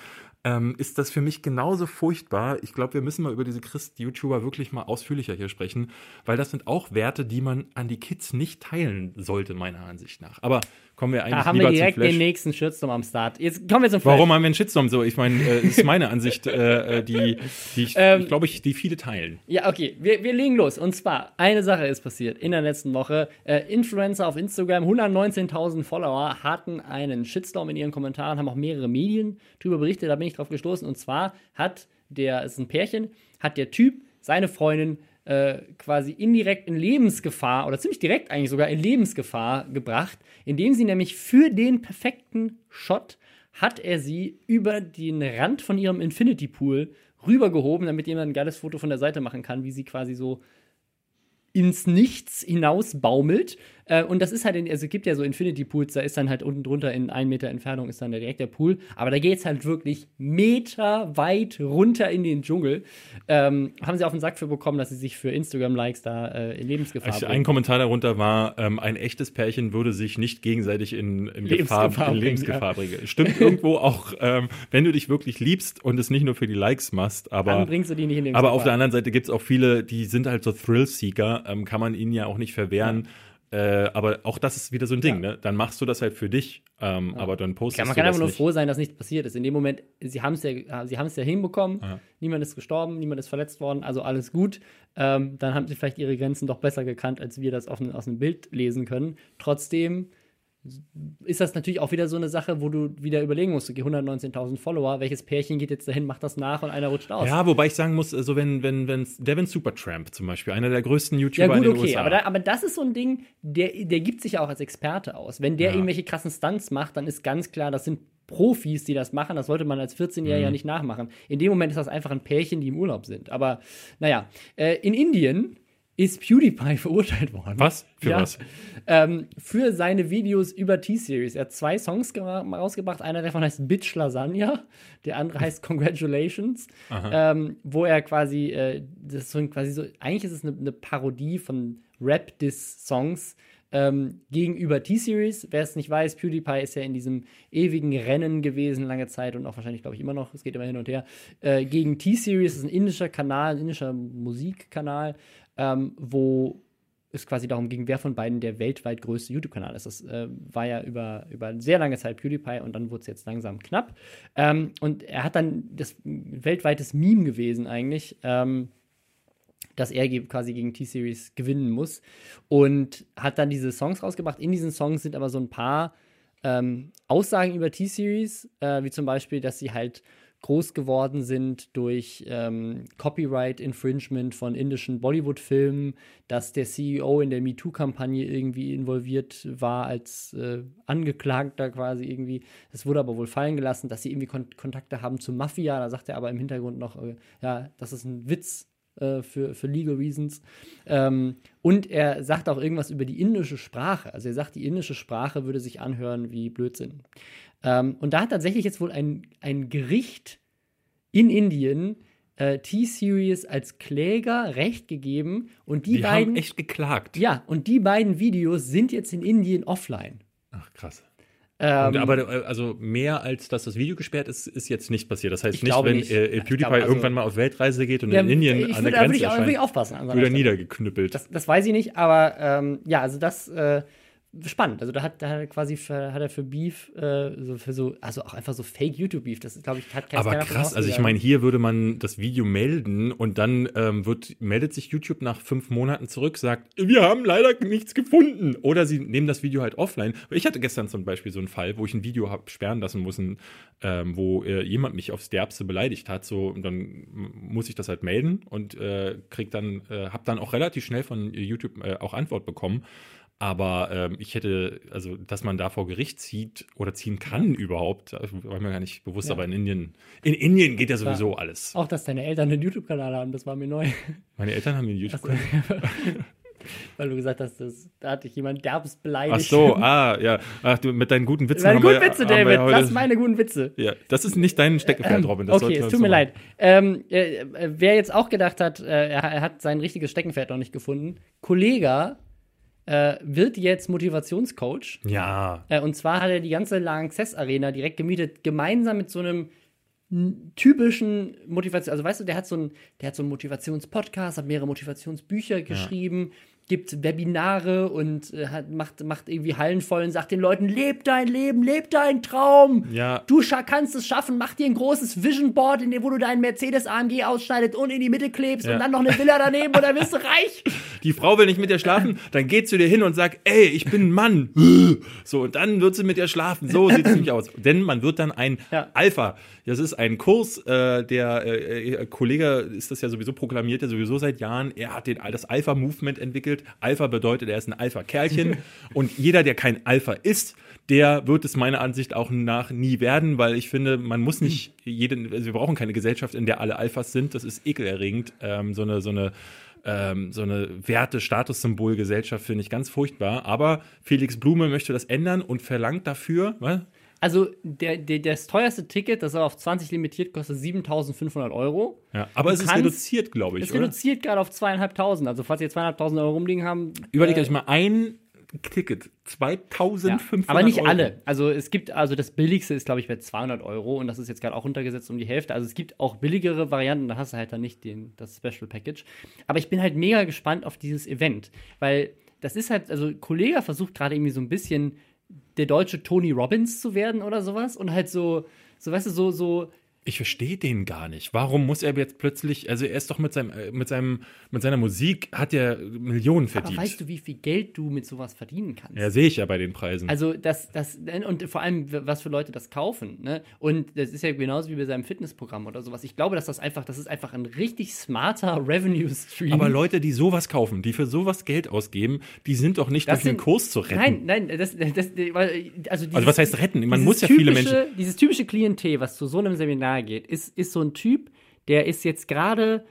Speaker 1: ähm, ist das für mich genauso furchtbar. Ich glaube, wir müssen mal über diese Christ-YouTuber wirklich mal ausführlicher hier sprechen, weil das sind auch Werte, die man an die Kids nicht teilen sollte, meiner Ansicht nach. Aber kommen wir eigentlich
Speaker 2: Da haben
Speaker 1: lieber
Speaker 2: wir direkt den nächsten Shitstorm am Start. Jetzt kommen wir zum Flash.
Speaker 1: Warum haben wir einen Shitstorm so? Ich meine, äh, ist meine Ansicht, äh, äh, die, die ich,
Speaker 2: Ähm,
Speaker 1: ich glaube, ich, die viele teilen.
Speaker 2: Ja, okay, wir, wir legen los. Und zwar, eine Sache ist passiert in der letzten Woche. Äh, Influencer auf Instagram, 119.000 Follower, hatten einen Shitstorm in ihren Kommentaren, haben auch mehrere Medien darüber berichtet, da bin ich drauf gestoßen. Und zwar hat der, es ist ein Pärchen, hat der Typ seine Freundin äh, quasi indirekt in Lebensgefahr oder ziemlich direkt eigentlich sogar in Lebensgefahr gebracht, indem sie nämlich für den perfekten Shot hat er sie über den Rand von ihrem Infinity Pool rübergehoben, damit jemand ein geiles Foto von der Seite machen kann, wie sie quasi so ins Nichts hinaus baumelt. Äh, und das ist halt, in, also es gibt ja so Infinity Pools, da ist dann halt unten drunter in einen Meter Entfernung ist dann direkt der Pool. Aber da geht es halt wirklich Meter weit runter in den Dschungel. Ähm, haben sie auf den Sack für bekommen, dass sie sich für Instagram-Likes da äh, in Lebensgefahr
Speaker 1: Also
Speaker 2: bringen.
Speaker 1: ein Kommentar darunter war, ähm, ein echtes Pärchen würde sich nicht gegenseitig in, in,
Speaker 2: Lebensgefahr
Speaker 1: Gefahr, in
Speaker 2: bringen,
Speaker 1: Lebensgefahr bringen. Stimmt irgendwo auch, ähm, wenn du dich wirklich liebst und es nicht nur für die Likes machst, aber,
Speaker 2: Dann bringst du die nicht in Lebensgefahr.
Speaker 1: aber auf der anderen Seite gibt es auch viele, die sind halt so Thrill-Seeker, ähm, kann man ihnen ja auch nicht verwehren. Äh, aber auch das ist wieder so ein Ding,
Speaker 2: Ja.
Speaker 1: ne? Dann machst du das halt für dich, ähm, aber dann postest
Speaker 2: Ja, man
Speaker 1: du
Speaker 2: kann einfach nur
Speaker 1: nicht.
Speaker 2: froh sein, dass nichts passiert ist. In dem Moment, sie haben es ja, sie haben es ja hinbekommen.
Speaker 1: Ja.
Speaker 2: Niemand ist gestorben, niemand ist verletzt worden, also alles gut. Ähm, dann haben sie vielleicht ihre Grenzen doch besser gekannt, als wir das auf, aus einem Bild lesen können. Trotzdem ist das natürlich auch wieder so eine Sache, wo du wieder überlegen musst, okay, 119.000 Follower, welches Pärchen geht jetzt dahin, macht das nach und einer rutscht aus.
Speaker 1: Ja, wobei ich sagen muss, also wenn, wenn, wenn Devin Supertramp zum Beispiel, einer der größten YouTuber
Speaker 2: Ja, gut,
Speaker 1: in den
Speaker 2: okay,
Speaker 1: USA.
Speaker 2: aber, da, aber das ist so ein Ding, der, der gibt sich ja auch als Experte aus. Wenn der
Speaker 1: Ja.
Speaker 2: irgendwelche krassen Stunts macht, dann ist ganz klar, das sind Profis, die das machen. Das sollte man als 14-Jähriger
Speaker 1: Mhm.
Speaker 2: nicht nachmachen. In dem Moment ist das einfach ein Pärchen, die im Urlaub sind. Aber naja, äh, in Indien ist PewDiePie [laughs] verurteilt worden.
Speaker 1: was? Für
Speaker 2: Ja.
Speaker 1: was?
Speaker 2: Ähm, für seine Videos über T-Series. Er hat zwei Songs rausgebracht. Einer davon heißt Bitch Lasagna, der andere heißt [laughs] Congratulations, ähm, wo er quasi, äh, das ein, quasi so, eigentlich ist es eine, eine Parodie von Rap-Diss-Songs ähm, gegenüber T-Series. Wer es nicht weiß, PewDiePie ist ja in diesem ewigen Rennen gewesen lange Zeit und auch wahrscheinlich, glaube ich, immer noch, es geht immer hin und her, äh, gegen T-Series, ist ein indischer Kanal, ein indischer Musikkanal, ähm, wo es quasi darum ging, wer von beiden der weltweit größte YouTube-Kanal ist. Das äh, war ja über, über sehr lange Zeit PewDiePie und dann wurde es jetzt langsam knapp. Ähm, und er hat dann das weltweites Meme gewesen eigentlich, ähm, dass er quasi gegen T-Series gewinnen muss und hat dann diese Songs rausgebracht. In diesen Songs sind aber so ein paar ähm, Aussagen über T-Series, äh, wie zum Beispiel, dass sie halt groß geworden sind durch ähm, Copyright-Infringement von indischen Bollywood-Filmen, dass der CEO in der MeToo-Kampagne irgendwie involviert war als äh, Angeklagter quasi irgendwie. Das wurde aber wohl fallen gelassen, dass sie irgendwie Kon Kontakte haben zur Mafia. Da sagt er aber im Hintergrund noch, äh, ja, das ist ein Witz äh, für, für Legal Reasons. Ähm, und er sagt auch irgendwas über die indische Sprache. Also er sagt, die indische Sprache würde sich anhören wie Blödsinn. Ähm, und da hat tatsächlich jetzt wohl ein, ein Gericht in Indien äh, T-Series als Kläger Recht gegeben und die,
Speaker 1: Die
Speaker 2: beiden
Speaker 1: haben echt geklagt.
Speaker 2: ja und die beiden Videos sind jetzt in Indien offline.
Speaker 1: Ach, krass.
Speaker 2: Ähm,
Speaker 1: aber äh, also mehr als dass das Video gesperrt ist, ist jetzt nicht passiert. Das heißt
Speaker 2: Ich
Speaker 1: nicht, wenn
Speaker 2: nicht.
Speaker 1: äh, PewDiePie
Speaker 2: glaube, also-
Speaker 1: irgendwann mal auf Weltreise geht und
Speaker 2: ja,
Speaker 1: in Indien
Speaker 2: ich
Speaker 1: an
Speaker 2: würde,
Speaker 1: der
Speaker 2: da würde
Speaker 1: Grenze
Speaker 2: ich, auch- würde ich
Speaker 1: erscheint,
Speaker 2: aufpassen. an seiner
Speaker 1: wird er niedergeknüppelt.
Speaker 2: Das, das weiß ich nicht, aber ähm, ja, also das äh, spannend. Also da hat, da hat er quasi für, hat er für Beef, äh, so für so, also auch einfach so Fake YouTube-Beef. Das glaube ich, hat kein
Speaker 1: Aber krass, also ich meine, hier würde man das Video melden und dann ähm, wird, meldet sich YouTube nach fünf Monaten zurück, sagt, wir haben leider nichts gefunden. Oder sie nehmen das Video halt offline. Ich hatte gestern zum Beispiel so einen Fall, wo ich ein Video habe sperren lassen müssen, ähm, wo äh, jemand mich aufs Derbste beleidigt hat. So, und dann muss ich das halt melden und äh, krieg dann, äh, habe dann auch relativ schnell von YouTube äh, auch Antwort bekommen. Aber ähm, ich hätte, also, dass man da vor Gericht zieht oder ziehen kann überhaupt, das war mir gar nicht bewusst,
Speaker 2: Ja.
Speaker 1: aber in Indien, in Indien geht ja sowieso alles.
Speaker 2: Auch, dass deine Eltern einen YouTube-Kanal haben, das war mir neu.
Speaker 1: Meine Eltern haben den YouTube. [laughs]
Speaker 2: Weil du gesagt hast, das, da hat dich jemand derbst beleidigt.
Speaker 1: Ach so, ah, ja. Ach, du, mit deinen guten Witzen
Speaker 2: Meine guten
Speaker 1: wir,
Speaker 2: Witze, David.
Speaker 1: ja heute,
Speaker 2: Lass meine guten Witze.
Speaker 1: Ja, das ist nicht dein Steckenpferd, Robin. Das
Speaker 2: okay, es tut mir
Speaker 1: so
Speaker 2: leid. Ähm, äh, äh, wer jetzt auch gedacht hat, äh, er, er hat sein richtiges Steckenpferd noch nicht gefunden, Kollega äh, wird jetzt Motivationscoach.
Speaker 1: Ja.
Speaker 2: Äh, und zwar hat er die ganze Lanxess Arena direkt gemietet, gemeinsam mit so einem typischen Motivation, also weißt du, der hat so einen, der hat so einen Motivationspodcast, hat mehrere Motivationsbücher geschrieben, gibt Webinare und äh, hat, macht, macht irgendwie Hallen voll und sagt den Leuten, leb dein Leben, leb deinen Traum.
Speaker 1: Ja.
Speaker 2: Du kannst es schaffen, mach dir ein großes Vision Board, in dem wo du deinen Mercedes AMG ausschneidet und in die Mitte klebst
Speaker 1: Ja.
Speaker 2: und dann noch eine Villa daneben und dann bist du [laughs] reich.
Speaker 1: Die Frau will nicht mit dir schlafen, dann geht zu dir hin und sagt, ey, ich bin ein Mann. [laughs] So, und dann wird sie mit dir schlafen. So sieht es nämlich aus. Denn man wird dann ein
Speaker 2: Ja.
Speaker 1: Alpha. Das ist ein Kurs, äh, der äh, äh, Kollege ist das ja sowieso proklamiert, ja sowieso seit Jahren. Er hat den, das Alpha-Movement entwickelt. Alpha bedeutet, er ist ein Alpha-Kerlchen. [laughs] und jeder, der kein Alpha ist, der wird es meiner Ansicht auch nach nie werden, weil ich finde, man muss nicht jeden, also wir brauchen keine Gesellschaft, in der alle Alphas sind. Das ist ekelerregend. Ähm, so eine, so eine ähm, so eine Werte-Statussymbol-Gesellschaft finde ich ganz furchtbar. Aber Felix Blume möchte das ändern und verlangt dafür, was?
Speaker 2: Also der, der, das teuerste Ticket, das er auf 20 limitiert, kostet 7500 Euro.
Speaker 1: Ja, aber
Speaker 2: Du
Speaker 1: es ist
Speaker 2: kannst-
Speaker 1: reduziert, glaube ich,
Speaker 2: Es reduziert gerade auf zweieinhalbtausend. Also falls ihr zweieinhalbtausend Euro rumliegen haben.
Speaker 1: Überlegt
Speaker 2: äh,
Speaker 1: euch mal ein Ticket,
Speaker 2: ja.
Speaker 1: 2500
Speaker 2: Aber nicht
Speaker 1: Euro.
Speaker 2: alle. Also es gibt, also das billigste ist, glaube ich, bei 200 Euro und das ist jetzt gerade auch runtergesetzt um die Hälfte. Also es gibt auch billigere Varianten, da hast du halt dann nicht den, das Special Package. Aber ich bin halt mega gespannt auf dieses Event, weil das ist halt, also Kollega versucht gerade irgendwie so ein bisschen der deutsche Tony Robbins zu werden oder sowas und halt so, so weißt du, so, so
Speaker 1: Ich verstehe den gar nicht. Warum muss er jetzt plötzlich, also er ist doch mit seinem, äh, mit seinem, mit seiner Musik hat er Millionen verdient.
Speaker 2: Aber weißt du, wie viel Geld du mit sowas verdienen kannst?
Speaker 1: ja, sehe ich ja bei den Preisen.
Speaker 2: Also das, das, und vor allem, was für Leute das kaufen, ne? Und das ist ja genauso wie bei seinem Fitnessprogramm oder sowas. Ich glaube, dass das einfach, das ist einfach ein richtig smarter [laughs] Revenue-Stream.
Speaker 1: aber Leute, die sowas kaufen, die für sowas Geld ausgeben, die sind doch nicht
Speaker 2: Das
Speaker 1: durch
Speaker 2: sind-
Speaker 1: Kurs zu retten.
Speaker 2: Nein, nein, das, das, also, dieses,
Speaker 1: Also was heißt retten? Man muss ja viele
Speaker 2: typische,
Speaker 1: Menschen.
Speaker 2: Dieses typische Klientel, was zu so einem Seminar geht, ist, ist so ein Typ, der ist jetzt gerade,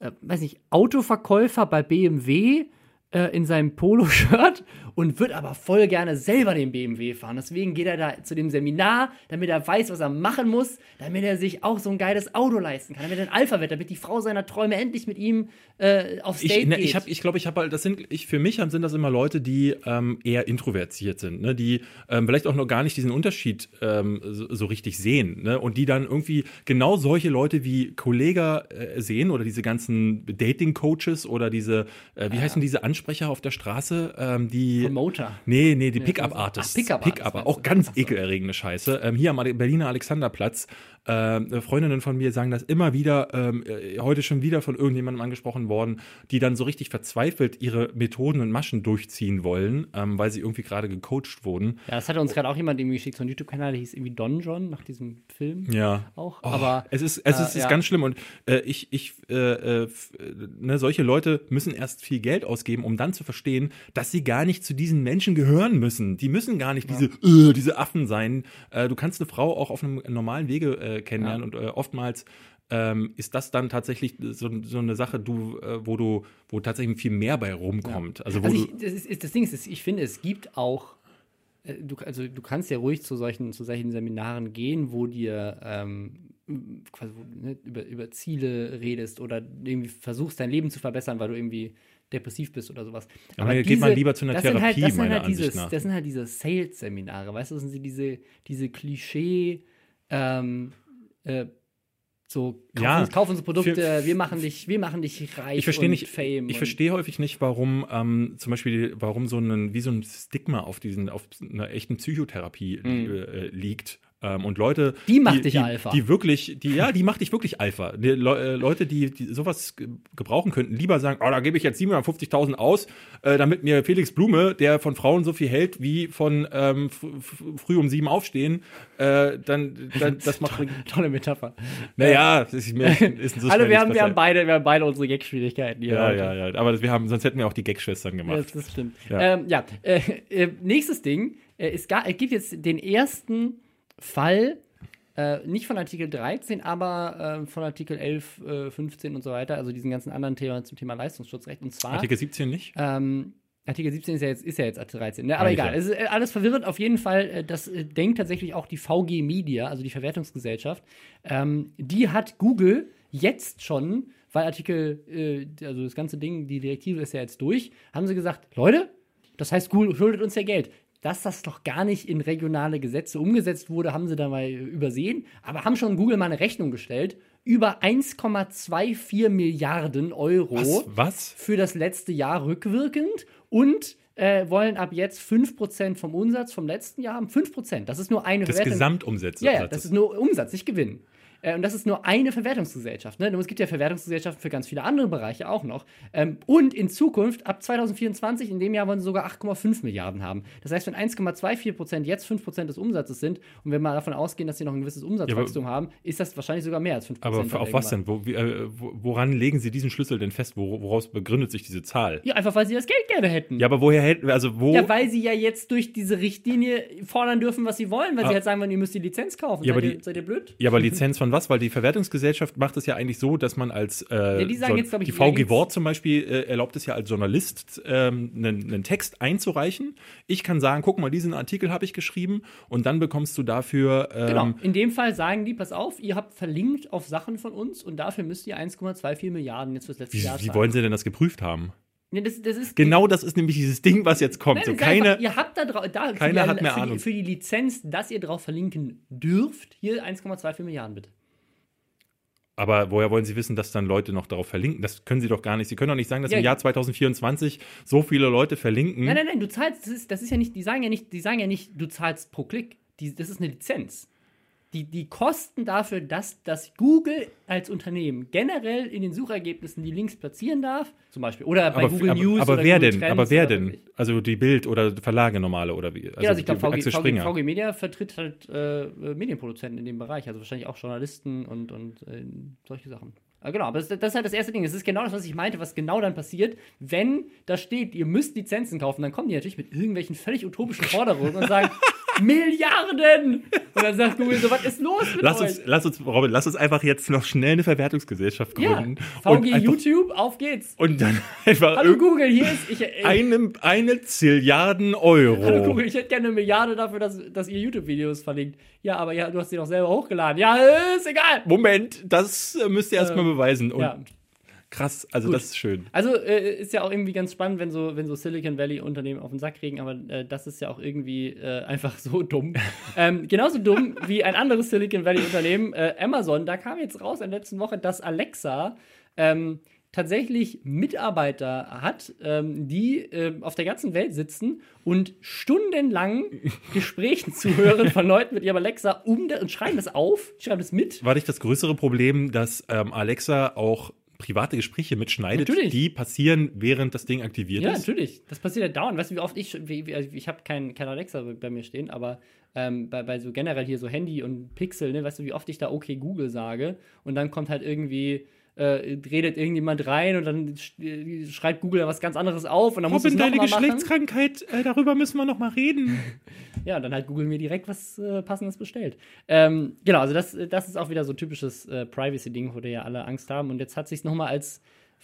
Speaker 2: äh, weiß nicht, Autoverkäufer bei BMW äh, in seinem Poloshirt und wird aber voll gerne selber den BMW fahren. Deswegen geht er da zu dem Seminar, damit er weiß, was er machen muss, damit er sich auch so ein geiles Auto leisten kann, damit er ein Alpha wird, damit die Frau seiner Träume endlich mit ihm äh, aufs Date
Speaker 1: Ich, ne,
Speaker 2: geht.
Speaker 1: ich, hab, ich glaube, ich habe halt, das sind, ich, für mich sind das immer Leute, die ähm, eher introvertiert sind, ne? die ähm, vielleicht auch noch gar nicht diesen Unterschied ähm, so, so richtig sehen ne? und die dann irgendwie genau solche Leute wie Kollega äh, sehen oder diese ganzen Dating-Coaches oder diese, äh, wie heißen diese Ansprecher auf der Straße, ähm, die
Speaker 2: Promoter.
Speaker 1: Nee, nee, die Pickup-Artists.
Speaker 2: Ach, Pickup-Artists
Speaker 1: Pickup,
Speaker 2: meinst
Speaker 1: auch
Speaker 2: du?
Speaker 1: ganz ekelerregende Scheiße. Ähm, hier am Berliner Alexanderplatz, äh, Freundinnen von mir sagen das immer wieder, ähm, äh, heute schon wieder von irgendjemandem angesprochen worden, die dann so richtig verzweifelt ihre Methoden und Maschen durchziehen wollen, ähm, weil sie irgendwie gerade gecoacht wurden.
Speaker 2: Ja, das hatte uns gerade auch jemand irgendwie geschickt, so ein YouTube-Kanal, der hieß irgendwie Don John, nach diesem Film.
Speaker 1: Ja.
Speaker 2: Auch.
Speaker 1: Oh,
Speaker 2: aber
Speaker 1: es ist, es
Speaker 2: äh,
Speaker 1: ist,
Speaker 2: ja.
Speaker 1: ganz schlimm und äh, ich, ich, äh, äh, ne, solche Leute müssen erst viel Geld ausgeben, um dann zu verstehen, dass sie gar nicht zu diesen Menschen gehören müssen. Die müssen gar nicht diese, äh, diese Affen sein. Du kannst eine Frau auch auf einem normalen Wege äh, kennenlernen und äh, oftmals ähm, ist das dann tatsächlich so, so eine Sache, du, äh, wo du, wo tatsächlich viel mehr bei rumkommt. Also wo
Speaker 2: also
Speaker 1: du,
Speaker 2: ich, das, ist, das Ding ist, ich finde, es gibt auch, äh, du, also du kannst ja ruhig zu solchen, zu solchen Seminaren gehen, wo dir ähm, quasi ne, über, über Ziele redest oder irgendwie versuchst, dein Leben zu verbessern, weil du irgendwie depressiv bist oder sowas.
Speaker 1: Aber geht man lieber zu einer
Speaker 2: das halt,
Speaker 1: Therapie,
Speaker 2: das sind
Speaker 1: meiner
Speaker 2: halt
Speaker 1: Ansicht
Speaker 2: dieses,
Speaker 1: nach.
Speaker 2: Das sind halt diese Sales-Seminare, weißt du, das sind sie diese, diese Klischee, ähm, äh, so, kauf,
Speaker 1: Ja,
Speaker 2: uns, kauf unsere Produkte,
Speaker 1: für-
Speaker 2: wir machen dich, wir machen dich reich
Speaker 1: ich verstehe
Speaker 2: und
Speaker 1: nicht,
Speaker 2: Fame.
Speaker 1: ich verstehe häufig nicht, warum ähm, zum Beispiel, warum so ein, wie so ein Stigma auf diesen, auf einer echten Psychotherapie äh, liegt. Ähm, und Leute.
Speaker 2: Die macht dich Alpha.
Speaker 1: Die wirklich, die, ja, die macht dich wirklich Alpha. Die, Le äh, Leute, die, die sowas ge gebrauchen könnten, lieber sagen, oh, da gebe ich jetzt 750.000 aus, äh, damit mir Felix Blume, der von Frauen so viel hält wie von ähm, fr- fr- früh um sieben aufstehen, äh, dann, dann [laughs] das macht.
Speaker 2: Tolle Metapher.
Speaker 1: naja, das ist, mir, ist [laughs] so
Speaker 2: Alle,
Speaker 1: schnell
Speaker 2: wir haben, wir, haben beide, wir haben beide unsere Gag-Schwierigkeiten.
Speaker 1: Ja,
Speaker 2: heute.
Speaker 1: ja, ja. Aber wir haben, sonst hätten wir auch die Gag-Schwestern gemacht.
Speaker 2: Das, das stimmt.
Speaker 1: Ja.
Speaker 2: Ähm, ja. Äh, äh, nächstes Ding. Äh, es, ga, es gibt jetzt den ersten Fall, äh, nicht von Artikel 13, aber äh, von Artikel 11, äh, 15 und so weiter, also diesen ganzen anderen Themen zum Thema Leistungsschutzrecht. Und zwar.
Speaker 1: Artikel 17 nicht?
Speaker 2: Ähm, Artikel 17 ist ja jetzt, ist ja jetzt Artikel 13, ne? aber
Speaker 1: Ah,
Speaker 2: egal. Es ist äh, alles verwirrend. Auf jeden Fall, äh, das äh, denkt tatsächlich auch die VG Media, also die Verwertungsgesellschaft. Ähm, die hat Google jetzt schon, weil Artikel, äh, also das ganze Ding, die Direktive ist ja jetzt durch, haben sie gesagt, Leute, das heißt, Google schuldet uns ja Geld. Dass das doch gar nicht in regionale Gesetze umgesetzt wurde, haben sie dabei übersehen, aber haben schon Google mal eine Rechnung gestellt über 1,24 Milliarden Euro
Speaker 1: Was? Was?
Speaker 2: für das letzte Jahr rückwirkend und äh, wollen ab jetzt 5% vom Umsatz vom letzten Jahr haben. 5%, das ist nur eine
Speaker 1: Das. Gesamtumsätze.
Speaker 2: Ja, ja, das ist nur Umsatz, nicht Gewinn. Äh, und das ist nur eine Verwertungsgesellschaft. Ne? Und es gibt ja Verwertungsgesellschaften für ganz viele andere Bereiche auch noch. Ähm, und in Zukunft, ab 2024, in dem Jahr wollen sie sogar 8,5 Milliarden haben. Das heißt, wenn 1,24 Prozent jetzt 5 Prozent des Umsatzes sind und wir mal davon ausgehen, dass sie noch ein gewisses Umsatzwachstum haben, ist das wahrscheinlich sogar mehr als 5
Speaker 1: aber
Speaker 2: Prozent.
Speaker 1: auf was denn? Wo, wie, äh, wo, woran legen Sie diesen Schlüssel denn fest? Wo, woraus begründet sich diese Zahl?
Speaker 2: Ja, einfach weil sie das Geld gerne hätten.
Speaker 1: Ja, aber woher hält, also wo?
Speaker 2: Ja, weil sie ja jetzt durch diese Richtlinie fordern dürfen, was sie wollen, weil
Speaker 1: Ah.
Speaker 2: sie halt sagen wollen, ihr müsst die Lizenz kaufen.
Speaker 1: Ja,
Speaker 2: seid,
Speaker 1: aber
Speaker 2: ihr,
Speaker 1: die-
Speaker 2: seid ihr blöd?
Speaker 1: Ja, aber Lizenz von was? Weil die Verwertungsgesellschaft macht es ja eigentlich so, dass man als äh,
Speaker 2: die sagen jetzt, ich,
Speaker 1: die VG Wort zum Beispiel äh, erlaubt es ja als Journalist ähm, einen, einen Text einzureichen. Ich kann sagen, guck mal, diesen Artikel habe ich geschrieben und dann bekommst du dafür ähm,
Speaker 2: Genau. In dem Fall sagen die, pass auf, ihr habt verlinkt auf Sachen von uns und dafür müsst ihr 1,24 Milliarden jetzt fürs letzte
Speaker 1: wie,
Speaker 2: Jahr
Speaker 1: wie
Speaker 2: zahlen.
Speaker 1: wollen sie denn das geprüft haben?
Speaker 2: Ja, das, das
Speaker 1: Genau das ist nämlich dieses Ding, was jetzt kommt.
Speaker 2: Nein,
Speaker 1: so keine,
Speaker 2: einfach, ihr habt da drauf, da, für
Speaker 1: keiner
Speaker 2: die,
Speaker 1: hat mehr
Speaker 2: für
Speaker 1: Ahnung.
Speaker 2: Die, für die Lizenz, dass ihr drauf verlinken dürft, hier 1,24 Milliarden bitte.
Speaker 1: Aber woher wollen Sie wissen, dass dann Leute noch darauf verlinken? Das können Sie doch gar nicht. Sie können doch nicht sagen, dass
Speaker 2: Ja,
Speaker 1: im Jahr 2024 so viele Leute verlinken.
Speaker 2: Nein, nein, nein, du zahlst, das ist, das ist ja nicht, die sagen ja nicht, die sagen ja nicht, du zahlst pro Klick. Die, das ist eine Lizenz. Die, die Kosten dafür, dass, dass Google als Unternehmen generell in den Suchergebnissen die Links platzieren darf, zum Beispiel, oder bei
Speaker 1: aber,
Speaker 2: Google
Speaker 1: aber,
Speaker 2: News
Speaker 1: aber
Speaker 2: oder
Speaker 1: wer
Speaker 2: Google
Speaker 1: denn?
Speaker 2: Trends
Speaker 1: aber wer denn? Also die Bild oder Verlage normale oder wie? Also,
Speaker 2: ja, also ich glaube,
Speaker 1: die
Speaker 2: VG, VG. VG Media vertritt halt äh, Medienproduzenten in dem Bereich, also wahrscheinlich auch Journalisten und, und äh, solche Sachen. Genau, aber das, das ist halt das erste Ding. Das ist genau das, was ich meinte, was genau dann passiert, wenn da steht, ihr müsst Lizenzen kaufen, dann kommen die natürlich mit irgendwelchen völlig utopischen Forderungen und sagen, [laughs] Milliarden! Und dann sagt Google so, was ist los mit
Speaker 1: Lass
Speaker 2: euch?
Speaker 1: uns, lass uns, Robin, lass uns einfach jetzt noch schnell eine Verwertungsgesellschaft
Speaker 2: ja,
Speaker 1: gründen.
Speaker 2: VG
Speaker 1: und, einfach,
Speaker 2: YouTube, auf geht's.
Speaker 1: und dann [laughs] einfach
Speaker 2: Hallo Google, hier ist, ich, äh,
Speaker 1: eine, eine Zilliarden Euro.
Speaker 2: Hallo Google, ich hätte gerne eine Milliarde dafür, dass, dass ihr YouTube-Videos verlinkt. Ja, aber ja, du hast die doch selber hochgeladen. Ja, ist egal.
Speaker 1: Moment, das äh, müsst ihr erstmal beweisen. Und
Speaker 2: Ja.
Speaker 1: krass, also
Speaker 2: Gut.
Speaker 1: das ist schön.
Speaker 2: Also äh, ist ja auch irgendwie ganz spannend, wenn so, wenn so Silicon Valley Unternehmen auf den Sack kriegen, aber äh, das ist ja auch irgendwie äh, einfach so dumm. [laughs] ähm, genauso dumm wie ein anderes Silicon Valley Unternehmen, äh, Amazon. Da kam jetzt raus in der letzten Woche, dass Alexa ähm, tatsächlich Mitarbeiter hat, ähm, die äh, auf der ganzen Welt sitzen und stundenlang [laughs] Gesprächen zuhören von Leuten mit ihrem Alexa um und schreiben das auf, schreiben das mit.
Speaker 1: War nicht das größere Problem, dass ähm, Alexa auch private Gespräche mitschneidet,
Speaker 2: Natürlich.
Speaker 1: die passieren, während das Ding aktiviert
Speaker 2: Ja,
Speaker 1: ist?
Speaker 2: natürlich. Das passiert ja dauernd. Weißt du, wie oft ich, wie, wie, also ich habe kein, kein Alexa bei mir stehen, aber ähm, bei, bei so generell hier so Handy und Pixel, ne, weißt du, wie oft ich da okay Google sage und dann kommt halt irgendwie, äh, redet irgendjemand rein und dann äh, schreibt Google was ganz anderes auf und dann muss
Speaker 1: Robin,
Speaker 2: noch
Speaker 1: deine
Speaker 2: mal.
Speaker 1: Geschlechtskrankheit, äh, darüber müssen wir noch mal reden. [laughs]
Speaker 2: Ja, dann hat Google mir direkt was äh, Passendes bestellt. Ähm, genau, also das, das ist auch wieder so ein typisches äh, Privacy-Ding, wo wir ja alle Angst haben. Und jetzt hat sich nochmal als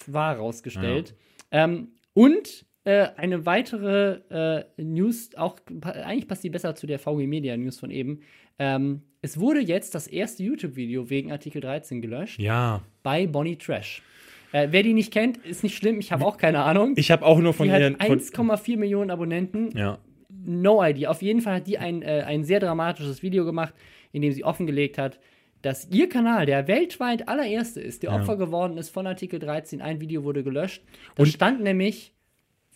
Speaker 2: wahr rausgestellt. Ähm, und äh, eine weitere News, auch eigentlich passt die besser zu der VG Media News von eben. Ähm, es wurde jetzt das erste YouTube-Video wegen Artikel 13 gelöscht
Speaker 1: Ja,
Speaker 2: bei Bonnie Trash. Äh, wer die nicht kennt, ist nicht schlimm, ich habe auch keine Ahnung.
Speaker 1: ich habe auch nur von
Speaker 2: die.
Speaker 1: Von,
Speaker 2: 1,4 Millionen Abonnenten
Speaker 1: ja.
Speaker 2: no idea. Auf jeden Fall hat die ein, äh, ein sehr dramatisches Video gemacht, in dem sie offengelegt hat, dass ihr Kanal, der weltweit allererste ist, der Opfer geworden ist von Artikel 13. Ein Video wurde gelöscht. Da
Speaker 1: Und-
Speaker 2: stand nämlich,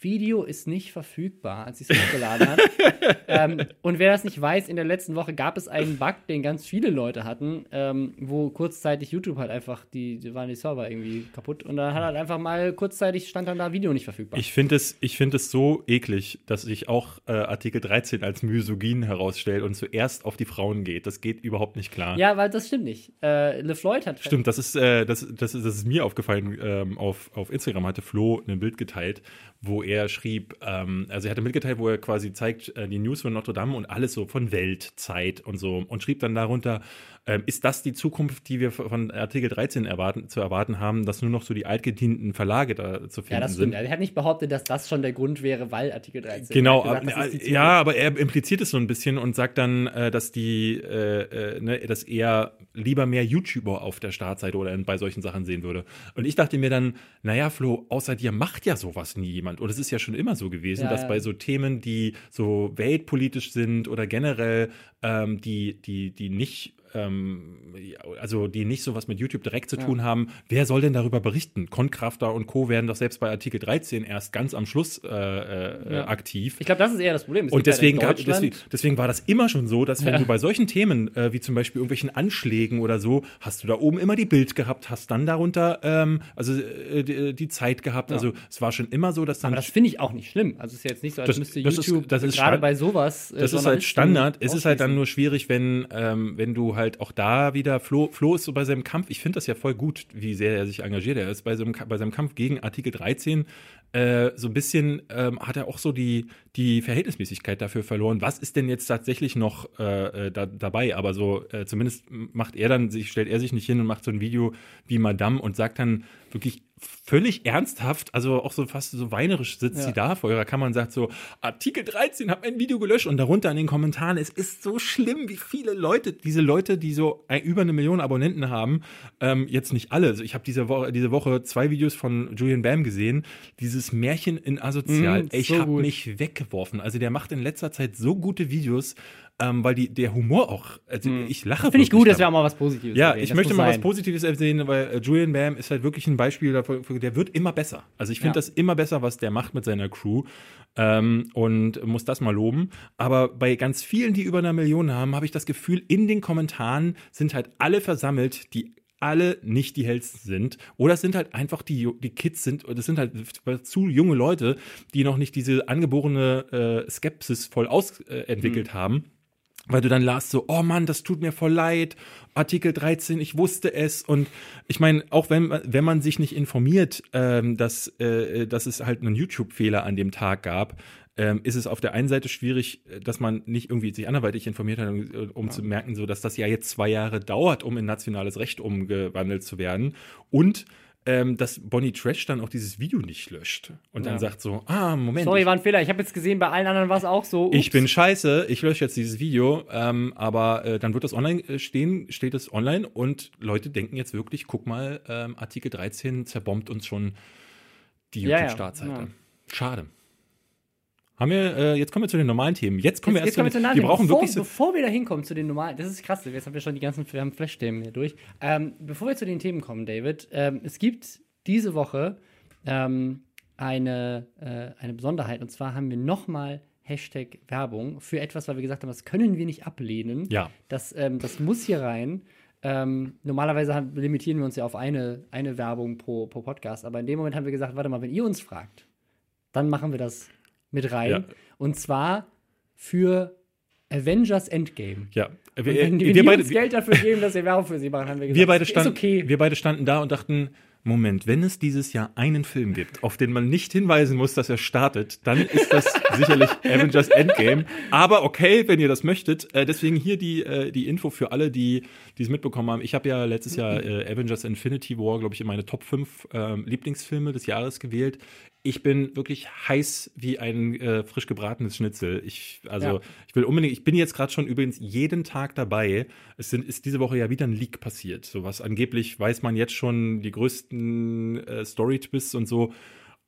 Speaker 2: Video ist nicht verfügbar, als sie es hochgeladen hat. [laughs] ähm, und wer das nicht weiß, in der letzten Woche gab es einen Bug, den ganz viele Leute hatten, ähm, wo kurzzeitig YouTube halt einfach, die, die waren die Server irgendwie kaputt und dann hat halt einfach mal kurzzeitig stand dann da Video nicht verfügbar.
Speaker 1: Ich finde es, ich find es so eklig, dass sich auch äh, Artikel 13 als misogyn herausstellt und zuerst auf die Frauen geht. Das geht überhaupt nicht klar.
Speaker 2: ja, weil das stimmt nicht. Äh, LeFloid hat
Speaker 1: Stimmt, das ist, äh, das, das, das ist mir aufgefallen. Ähm, auf, auf Instagram hatte Flo ein Bild geteilt, wo er schrieb, ähm, also er hatte mitgeteilt, wo er quasi zeigt, äh, die News von Notre Dame und alles so von Welt, Zeit und so und schrieb dann darunter, ähm, ist das die Zukunft, die wir von Artikel 13 erwarten, zu erwarten haben, dass nur noch so die altgedienten Verlage da zu finden
Speaker 2: Ja, das
Speaker 1: sind?
Speaker 2: stimmt. Er hat nicht behauptet, dass das schon der Grund wäre, weil Artikel 13.
Speaker 1: Genau,
Speaker 2: gesagt, die
Speaker 1: ja, aber er impliziert es so ein bisschen und sagt dann, äh, dass die, äh, äh, ne, dass er lieber mehr YouTuber auf der Startseite oder in, bei solchen Sachen sehen würde. Und ich dachte mir dann, naja, Flo, außer dir macht ja sowas nie jemand. Und es ist ja schon immer so gewesen,
Speaker 2: Ja,
Speaker 1: dass
Speaker 2: ja.
Speaker 1: bei so Themen, die so weltpolitisch sind oder generell, ähm, die, die, die nicht ähm, ja, also die nicht so was mit YouTube direkt zu tun haben, wer soll denn darüber berichten? Konkrafter und Co. werden doch selbst bei Artikel 13 erst ganz am Schluss äh, äh,
Speaker 2: Ja.
Speaker 1: aktiv.
Speaker 2: Ich glaube, das ist eher das Problem. Es
Speaker 1: Und deswegen, gab, deswegen, deswegen war das immer schon so, dass wenn
Speaker 2: Ja.
Speaker 1: du bei solchen Themen, äh, wie zum Beispiel irgendwelchen Anschlägen oder so, hast du da oben immer die Bild gehabt, hast dann darunter ähm, also äh, die, die Zeit gehabt. Also es war schon immer so, dass dann
Speaker 2: Aber das finde ich auch nicht schlimm. Also es ist jetzt nicht so, als
Speaker 1: Das-
Speaker 2: müsste
Speaker 1: das ist-
Speaker 2: YouTube
Speaker 1: das
Speaker 2: gerade bei sowas. äh,
Speaker 1: das ist halt Standard. Es ist halt dann nur schwierig, wenn, ähm, wenn du halt auch da wieder, Flo, Flo ist so bei seinem Kampf, ich finde das ja voll gut, wie sehr er sich engagiert. Er ist bei, so bei seinem Kampf gegen Artikel 13 äh, so ein bisschen, ähm, hat er auch so die, die Verhältnismäßigkeit dafür verloren. Was ist denn jetzt tatsächlich noch äh, äh, da, dabei? Aber so, äh, zumindest macht er dann, sich, stellt er sich nicht hin und macht so ein Video wie Madame und sagt dann wirklich völlig ernsthaft, also auch so fast so weinerisch sitzt
Speaker 2: Ja.
Speaker 1: sie da vor ihrer Kamera und sagt so, Artikel 13, hab mein Video gelöscht und darunter in den Kommentaren, es ist so schlimm, wie viele Leute, diese Leute, die so ein, über eine Million Abonnenten haben, ähm, jetzt nicht alle, also ich habe diese Woche, diese Woche zwei Videos von Julian Bam gesehen, dieses Märchen in Asozial,
Speaker 2: Mhm,
Speaker 1: ich
Speaker 2: so
Speaker 1: habe mich weggeworfen, also der macht in letzter Zeit so gute Videos, ähm, weil die, der Humor auch, also ich lache
Speaker 2: Finde ich gut, dass wir auch mal was Positives
Speaker 1: Ja,
Speaker 2: erwähnen.
Speaker 1: ich
Speaker 2: Das
Speaker 1: möchte mal was
Speaker 2: sein.
Speaker 1: Positives sehen, weil äh, Julian Bam ist halt wirklich ein Beispiel dafür, der wird immer besser. Also ich finde
Speaker 2: Ja.
Speaker 1: das immer besser, was der macht mit seiner Crew ähm, und muss das mal loben. Aber bei ganz vielen, die über eine Million haben, habe ich das Gefühl, in den Kommentaren sind halt alle versammelt, die alle nicht die hellsten sind. Oder es sind halt einfach die, die Kids sind, das sind halt zu junge Leute, die noch nicht diese angeborene äh, Skepsis voll ausentwickelt äh, entwickelt haben. Weil du dann las so, oh Mann, das tut mir voll leid, Artikel 13, ich wusste es. Und ich meine, auch wenn, man- wenn man sich nicht informiert, ähm, dass, äh, dass es halt einen YouTube-Fehler an dem Tag gab, ähm, ist es auf der einen Seite schwierig, äh, dass man nicht irgendwie sich anderweitig informiert hat, um, um zu merken, so dass das ja jetzt zwei Jahre dauert, um in nationales Recht umgewandelt zu werden. Und ähm, dass Bonnie Trash dann auch dieses Video nicht löscht und dann
Speaker 2: Ja.
Speaker 1: sagt so, ah, Moment,
Speaker 2: Sorry,
Speaker 1: ich-
Speaker 2: war ein Fehler. Ich habe jetzt gesehen, bei allen anderen war es auch so.
Speaker 1: ich
Speaker 2: Ups.
Speaker 1: bin scheiße, ich lösche jetzt dieses Video, ähm, aber äh, dann wird das online äh, stehen, steht es online und Leute denken jetzt wirklich, guck mal, ähm, Artikel 13 zerbombt uns schon die
Speaker 2: Ja, ja,
Speaker 1: YouTube-Startseite.
Speaker 2: ja.
Speaker 1: Schade. Haben wir, äh, jetzt kommen wir zu den normalen Themen. Jetzt kommen
Speaker 2: Jetzt,
Speaker 1: wir
Speaker 2: jetzt
Speaker 1: erst
Speaker 2: wir
Speaker 1: zu den wir brauchen
Speaker 2: bevor,
Speaker 1: wirklich so,
Speaker 2: bevor wir da hinkommen zu den normalen, das ist krass, jetzt haben wir schon die ganzen wir haben Flash-Themen hier durch. Ähm, bevor wir zu den Themen kommen, David, ähm, es gibt diese Woche ähm, eine, äh, eine Besonderheit und zwar haben wir nochmal Hashtag Werbung für etwas, weil wir gesagt haben, das können wir nicht ablehnen.
Speaker 1: Ja.
Speaker 2: Das, ähm, das muss hier rein. Ähm, normalerweise haben, limitieren wir uns ja auf eine, eine Werbung pro, pro Podcast, aber in dem Moment haben wir gesagt, warte mal, wenn ihr uns fragt, dann machen wir das mit rein.
Speaker 1: Ja.
Speaker 2: Und zwar für Avengers Endgame.
Speaker 1: ja, wir,
Speaker 2: wenn, wenn
Speaker 1: wir, beide,
Speaker 2: uns Geld dafür geben, dass wir Werbung für sie machen, haben wir gesagt,
Speaker 1: wir, beide
Speaker 2: ist
Speaker 1: standen,
Speaker 2: okay.
Speaker 1: wir beide standen da und dachten, Moment, wenn es dieses Jahr einen Film gibt, auf den man nicht hinweisen muss, dass er startet, dann ist das [laughs] sicherlich Avengers Endgame. Aber okay, wenn ihr das möchtet. Äh, deswegen hier die, äh, die Info für alle, die es mitbekommen haben. Ich habe ja letztes Jahr äh, Avengers Infinity War, glaube ich, in meine Top 5 ähm, Lieblingsfilme des Jahres gewählt. Ich bin wirklich heiß wie ein äh, frisch gebratenes Schnitzel. Ich, also,
Speaker 2: Ja.
Speaker 1: ich will unbedingt, ich bin jetzt gerade schon übrigens jeden Tag dabei. Es sind, ist diese Woche ja wieder ein Leak passiert. Sowas angeblich weiß man jetzt schon die größten äh, Story-Twists und so.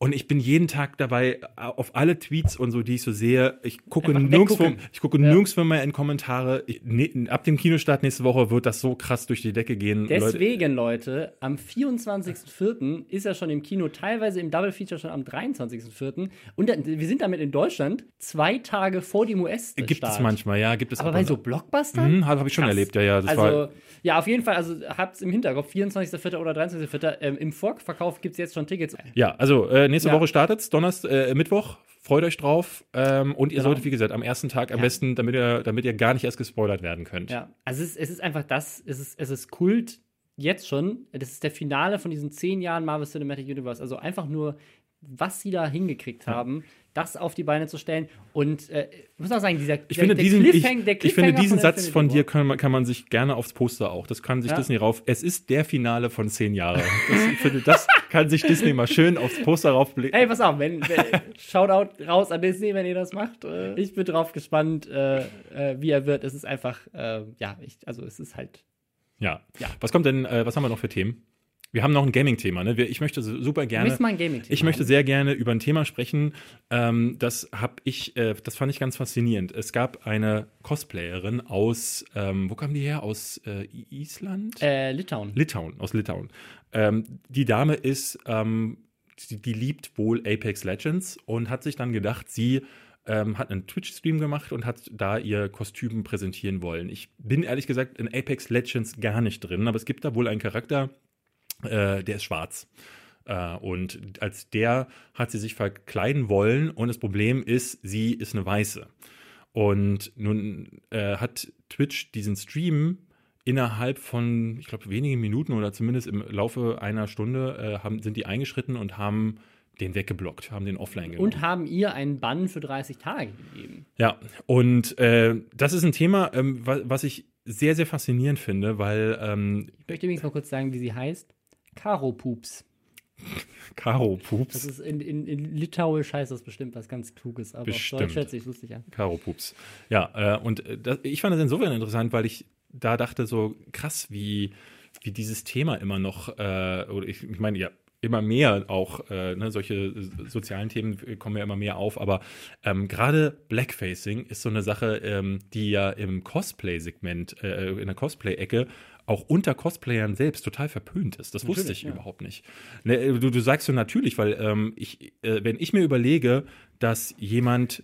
Speaker 1: Und ich bin jeden Tag dabei äh, auf alle Tweets und so, die ich so sehe. Ich gucke
Speaker 2: Einfach
Speaker 1: nirgendwo,
Speaker 2: weggucken.
Speaker 1: ich gucke nirgendwo mehr in Kommentare. Ich, ne, ab dem Kinostart nächste Woche wird das so krass durch die Decke gehen.
Speaker 2: Deswegen, Leute, am 24.04. ist er schon im Kino, teilweise im Double Feature schon am 23.04. Und wir sind damit in Deutschland zwei Tage vor dem us -Start.
Speaker 1: gibt es manchmal, ja, gibt es
Speaker 2: Aber
Speaker 1: ab
Speaker 2: bei so. Blockbustern?
Speaker 1: Mhm, habe hab ich schon
Speaker 2: Krass.
Speaker 1: erlebt, ja, ja.
Speaker 2: Also,
Speaker 1: war,
Speaker 2: ja, auf jeden Fall, also habt's im Hinterkopf, 24.04. oder 23.04. Ähm, Im Vorverkauf gibt es jetzt schon Tickets.
Speaker 1: Ja, also äh, nächste
Speaker 2: Ja.
Speaker 1: Woche startet's, Donnerstag, äh, Mittwoch. Freut euch drauf. Ähm, und ihr
Speaker 2: Genau.
Speaker 1: solltet, wie gesagt, am ersten Tag am
Speaker 2: Ja.
Speaker 1: besten, damit ihr, damit ihr gar nicht erst gespoilert werden könnt.
Speaker 2: Ja, also es ist, es ist einfach das, es ist, es ist Kult jetzt schon. Das ist der Finale von diesen zehn Jahren Marvel Cinematic Universe. Also einfach nur, was sie da hingekriegt haben, das auf die Beine zu stellen. Und äh, ich muss auch sagen, dieser
Speaker 1: Ich finde, diesen, ich, ich finde diesen Satz von dir
Speaker 2: kann
Speaker 1: kann man, kann man sich gerne aufs Poster auch. Das kann sich
Speaker 2: Ja.
Speaker 1: Disney rauf. Es ist der Finale von zehn Jahren. Das, ich finde, das kann sich Disney mal schön aufs Poster raufblicken.
Speaker 2: Ey, pass auf, wenn, wenn Shoutout raus an Disney, wenn ihr das macht. Äh, ich bin drauf gespannt, äh, äh, wie er wird. Es ist einfach, äh, ja, ich, also es ist halt.
Speaker 1: Ja.
Speaker 2: Ja.
Speaker 1: Was kommt denn, äh, was haben wir noch für Themen? Wir haben noch ein Gaming-Thema. Ne? Ich möchte super gerne.
Speaker 2: mal ein Gaming
Speaker 1: Ich möchte sehr gerne über ein Thema sprechen. Ähm, das habe ich, äh, das fand ich ganz faszinierend. Es gab eine Cosplayerin aus, ähm, wo kam die her? Aus äh, Island?
Speaker 2: Äh, Litauen.
Speaker 1: Litauen, aus Litauen. Ähm, die Dame ist, ähm, die, die liebt wohl Apex Legends und hat sich dann gedacht, sie ähm, hat einen Twitch-Stream gemacht und hat da ihr Kostüm präsentieren wollen. Ich bin ehrlich gesagt in Apex Legends gar nicht drin, aber es gibt da wohl einen Charakter, äh, der ist schwarz. Äh, und als der hat sie sich verkleiden wollen und das Problem ist, sie ist eine Weiße. Und nun äh, hat Twitch diesen Stream innerhalb von, ich glaube, wenigen Minuten oder zumindest im Laufe einer Stunde äh, haben, sind die eingeschritten und haben den weggeblockt, haben den offline genommen.
Speaker 2: Und haben ihr einen Bann für 30 Tage gegeben.
Speaker 1: Ja, und äh, das ist ein Thema, ähm, wa was ich sehr, sehr faszinierend finde, weil ähm,
Speaker 2: Ich möchte übrigens mal kurz sagen, wie sie heißt. Karo Pups.
Speaker 1: Karo
Speaker 2: Das
Speaker 1: Pups,
Speaker 2: ist in, in, in Litauisch heißt das bestimmt was ganz Kluges, aber
Speaker 1: Bestimmt.
Speaker 2: auf Deutsch hört sich lustig an.
Speaker 1: Karo Pups. Ja, äh, und äh, das, ich fand das insofern interessant, weil ich da dachte so krass, wie, wie dieses Thema immer noch, äh, oder ich, ich meine, ja, immer mehr auch, äh, ne, solche sozialen Themen kommen ja immer mehr auf, aber ähm, gerade Blackfacing ist so eine Sache, ähm, die ja im Cosplay-Segment, äh, in der Cosplay-Ecke auch unter Cosplayern selbst total verpönt ist. Das wusste ich ja. überhaupt nicht. Ne, du, du sagst so natürlich, weil ähm, ich, äh, wenn ich mir überlege, dass jemand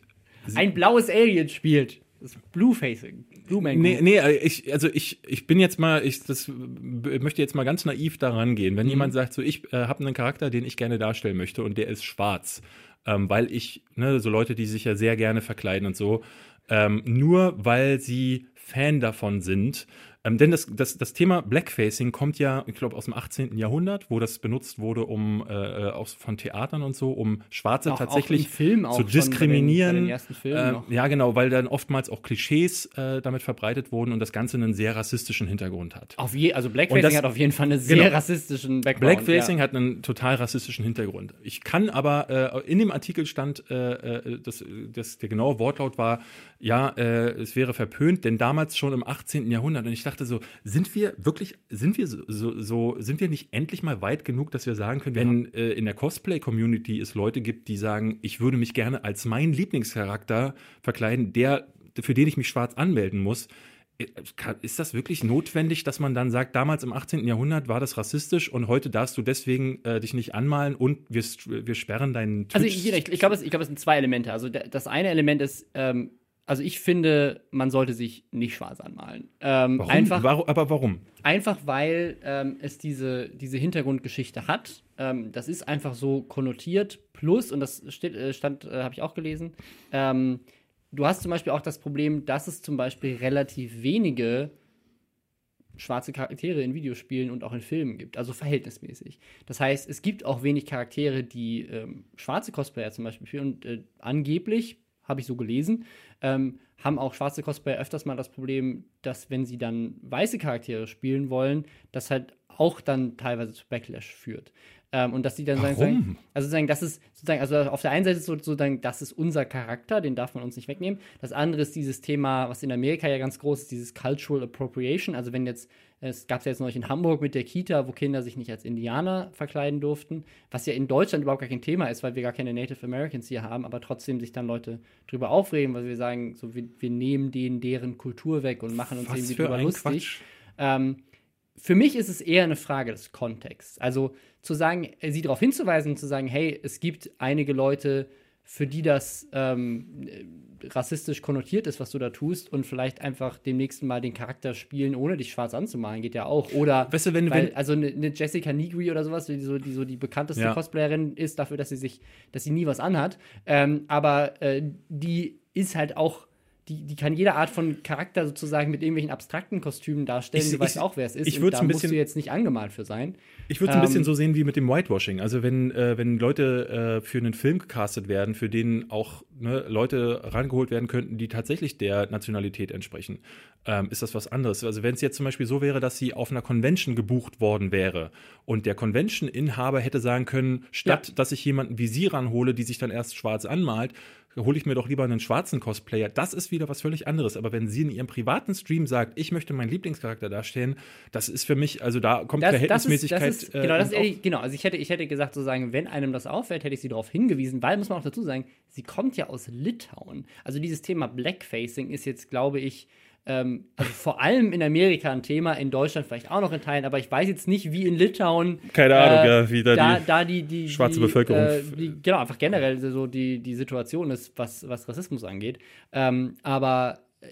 Speaker 2: ein blaues Alien spielt. Das Bluefacing.
Speaker 1: Blue Mango. Nee, nee, äh, ich, also ich, ich bin jetzt mal, ich das, möchte jetzt mal ganz naiv daran gehen. Wenn mhm. jemand sagt, so ich äh, habe einen Charakter, den ich gerne darstellen möchte und der ist schwarz, ähm, weil ich, ne, so Leute, die sich ja sehr gerne verkleiden und so, ähm, nur weil sie Fan davon sind, ähm, denn das, das, das Thema Blackfacing kommt ja, ich glaube, aus dem 18. Jahrhundert, wo das benutzt wurde, um äh, äh auch von Theatern und so, um Schwarze auch, tatsächlich
Speaker 2: auch
Speaker 1: zu diskriminieren. Bei den, bei den äh, ja, genau, weil dann oftmals auch Klischees äh, damit verbreitet wurden und das Ganze einen sehr rassistischen Hintergrund hat.
Speaker 2: Auf je, also Blackfacing das, hat auf jeden Fall einen sehr genau, rassistischen
Speaker 1: Background. Blackfacing ja. hat einen total rassistischen Hintergrund. Ich kann aber, äh, in dem Artikel stand, äh, das, das, der genaue Wortlaut war, ja, es wäre verpönt, denn damals schon im 18. Jahrhundert, und ich dachte, so, sind wir wirklich, sind wir so, so, so sind wir nicht endlich mal weit genug, dass wir sagen können, wenn äh, in der Cosplay-Community es Leute gibt, die sagen, ich würde mich gerne als meinen Lieblingscharakter verkleiden, der, für den ich mich schwarz anmelden muss, äh, ist das wirklich notwendig, dass man dann sagt, damals im 18. Jahrhundert war das rassistisch und heute darfst du deswegen äh, dich nicht anmalen und wir, wir sperren deinen
Speaker 2: Twitch Also ich, ich, ich glaube, es, glaub, es sind zwei Elemente. Also das eine Element ist, ähm, also ich finde, man sollte sich nicht schwarz anmalen.
Speaker 1: Ähm, warum? Einfach, warum? Aber warum?
Speaker 2: Einfach weil ähm, es diese, diese Hintergrundgeschichte hat. Ähm, das ist einfach so konnotiert. Plus, und das steht, äh, stand, äh, habe ich auch gelesen, ähm, du hast zum Beispiel auch das Problem, dass es zum Beispiel relativ wenige schwarze Charaktere in Videospielen und auch in Filmen gibt, also verhältnismäßig. Das heißt, es gibt auch wenig Charaktere, die ähm, schwarze Cosplayer zum Beispiel spielen und äh, angeblich habe ich so gelesen, ähm, haben auch schwarze Cosplayer öfters mal das Problem, dass wenn sie dann weiße Charaktere spielen wollen, das halt auch dann teilweise zu Backlash führt. Ähm, und dass sie dann
Speaker 1: Warum?
Speaker 2: sagen, also sozusagen, das ist sozusagen, also auf der einen Seite ist sozusagen, das ist unser Charakter, den darf man uns nicht wegnehmen. Das andere ist dieses Thema, was in Amerika ja ganz groß ist, dieses Cultural Appropriation. Also wenn jetzt es gab es ja jetzt neulich in Hamburg mit der Kita, wo Kinder sich nicht als Indianer verkleiden durften, was ja in Deutschland überhaupt gar kein Thema ist, weil wir gar keine Native Americans hier haben, aber trotzdem sich dann Leute drüber aufregen, weil wir sagen, so wir, wir nehmen denen deren Kultur weg und machen uns was irgendwie drüber lustig. Ähm, für mich ist es eher eine Frage des Kontexts. Also zu sagen, sie darauf hinzuweisen, zu sagen, hey, es gibt einige Leute, für die das ähm, rassistisch konnotiert ist, was du da tust, und vielleicht einfach demnächst Mal den Charakter spielen, ohne dich schwarz anzumalen, geht ja auch. Oder,
Speaker 1: weißt du, wenn, weil,
Speaker 2: also eine, eine Jessica Nigri oder sowas, die so die, so die bekannteste ja. Cosplayerin ist, dafür, dass sie sich, dass sie nie was anhat. Ähm, aber äh, die ist halt auch die, die kann jede Art von Charakter sozusagen mit irgendwelchen abstrakten Kostümen darstellen. Ich, du ich, weißt auch, wer es ist.
Speaker 1: Ich würde
Speaker 2: da
Speaker 1: ein bisschen,
Speaker 2: musst du jetzt nicht angemalt für sein.
Speaker 1: Ich würde es ähm, ein bisschen ähm, so sehen wie mit dem Whitewashing. Also wenn, äh, wenn Leute äh, für einen Film gecastet werden, für den auch ne, Leute rangeholt werden könnten, die tatsächlich der Nationalität entsprechen, ähm, ist das was anderes. Also wenn es jetzt zum Beispiel so wäre, dass sie auf einer Convention gebucht worden wäre und der Convention-Inhaber hätte sagen können, statt ja. dass ich jemanden wie sie ranhole, die sich dann erst schwarz anmalt, hole ich mir doch lieber einen schwarzen Cosplayer. Das ist wieder was völlig anderes. Aber wenn sie in ihrem privaten Stream sagt, ich möchte meinen Lieblingscharakter darstellen, das ist für mich, also da kommt das, Verhältnismäßigkeit. Das ist,
Speaker 2: das ist, genau, das ist ehrlich, genau. Also ich hätte, ich hätte gesagt, sozusagen, wenn einem das auffällt, hätte ich sie darauf hingewiesen, weil, muss man auch dazu sagen, sie kommt ja aus Litauen. Also dieses Thema Blackfacing ist jetzt, glaube ich, ähm, also vor allem in Amerika ein Thema, in Deutschland vielleicht auch noch in Teilen, aber ich weiß jetzt nicht, wie in Litauen.
Speaker 1: Keine äh, Ahnung, ja, wie da,
Speaker 2: da, die, da die, die,
Speaker 1: schwarze Bevölkerung.
Speaker 2: Äh, die, genau, einfach generell so die, die Situation ist, was, was Rassismus angeht. Ähm, aber äh,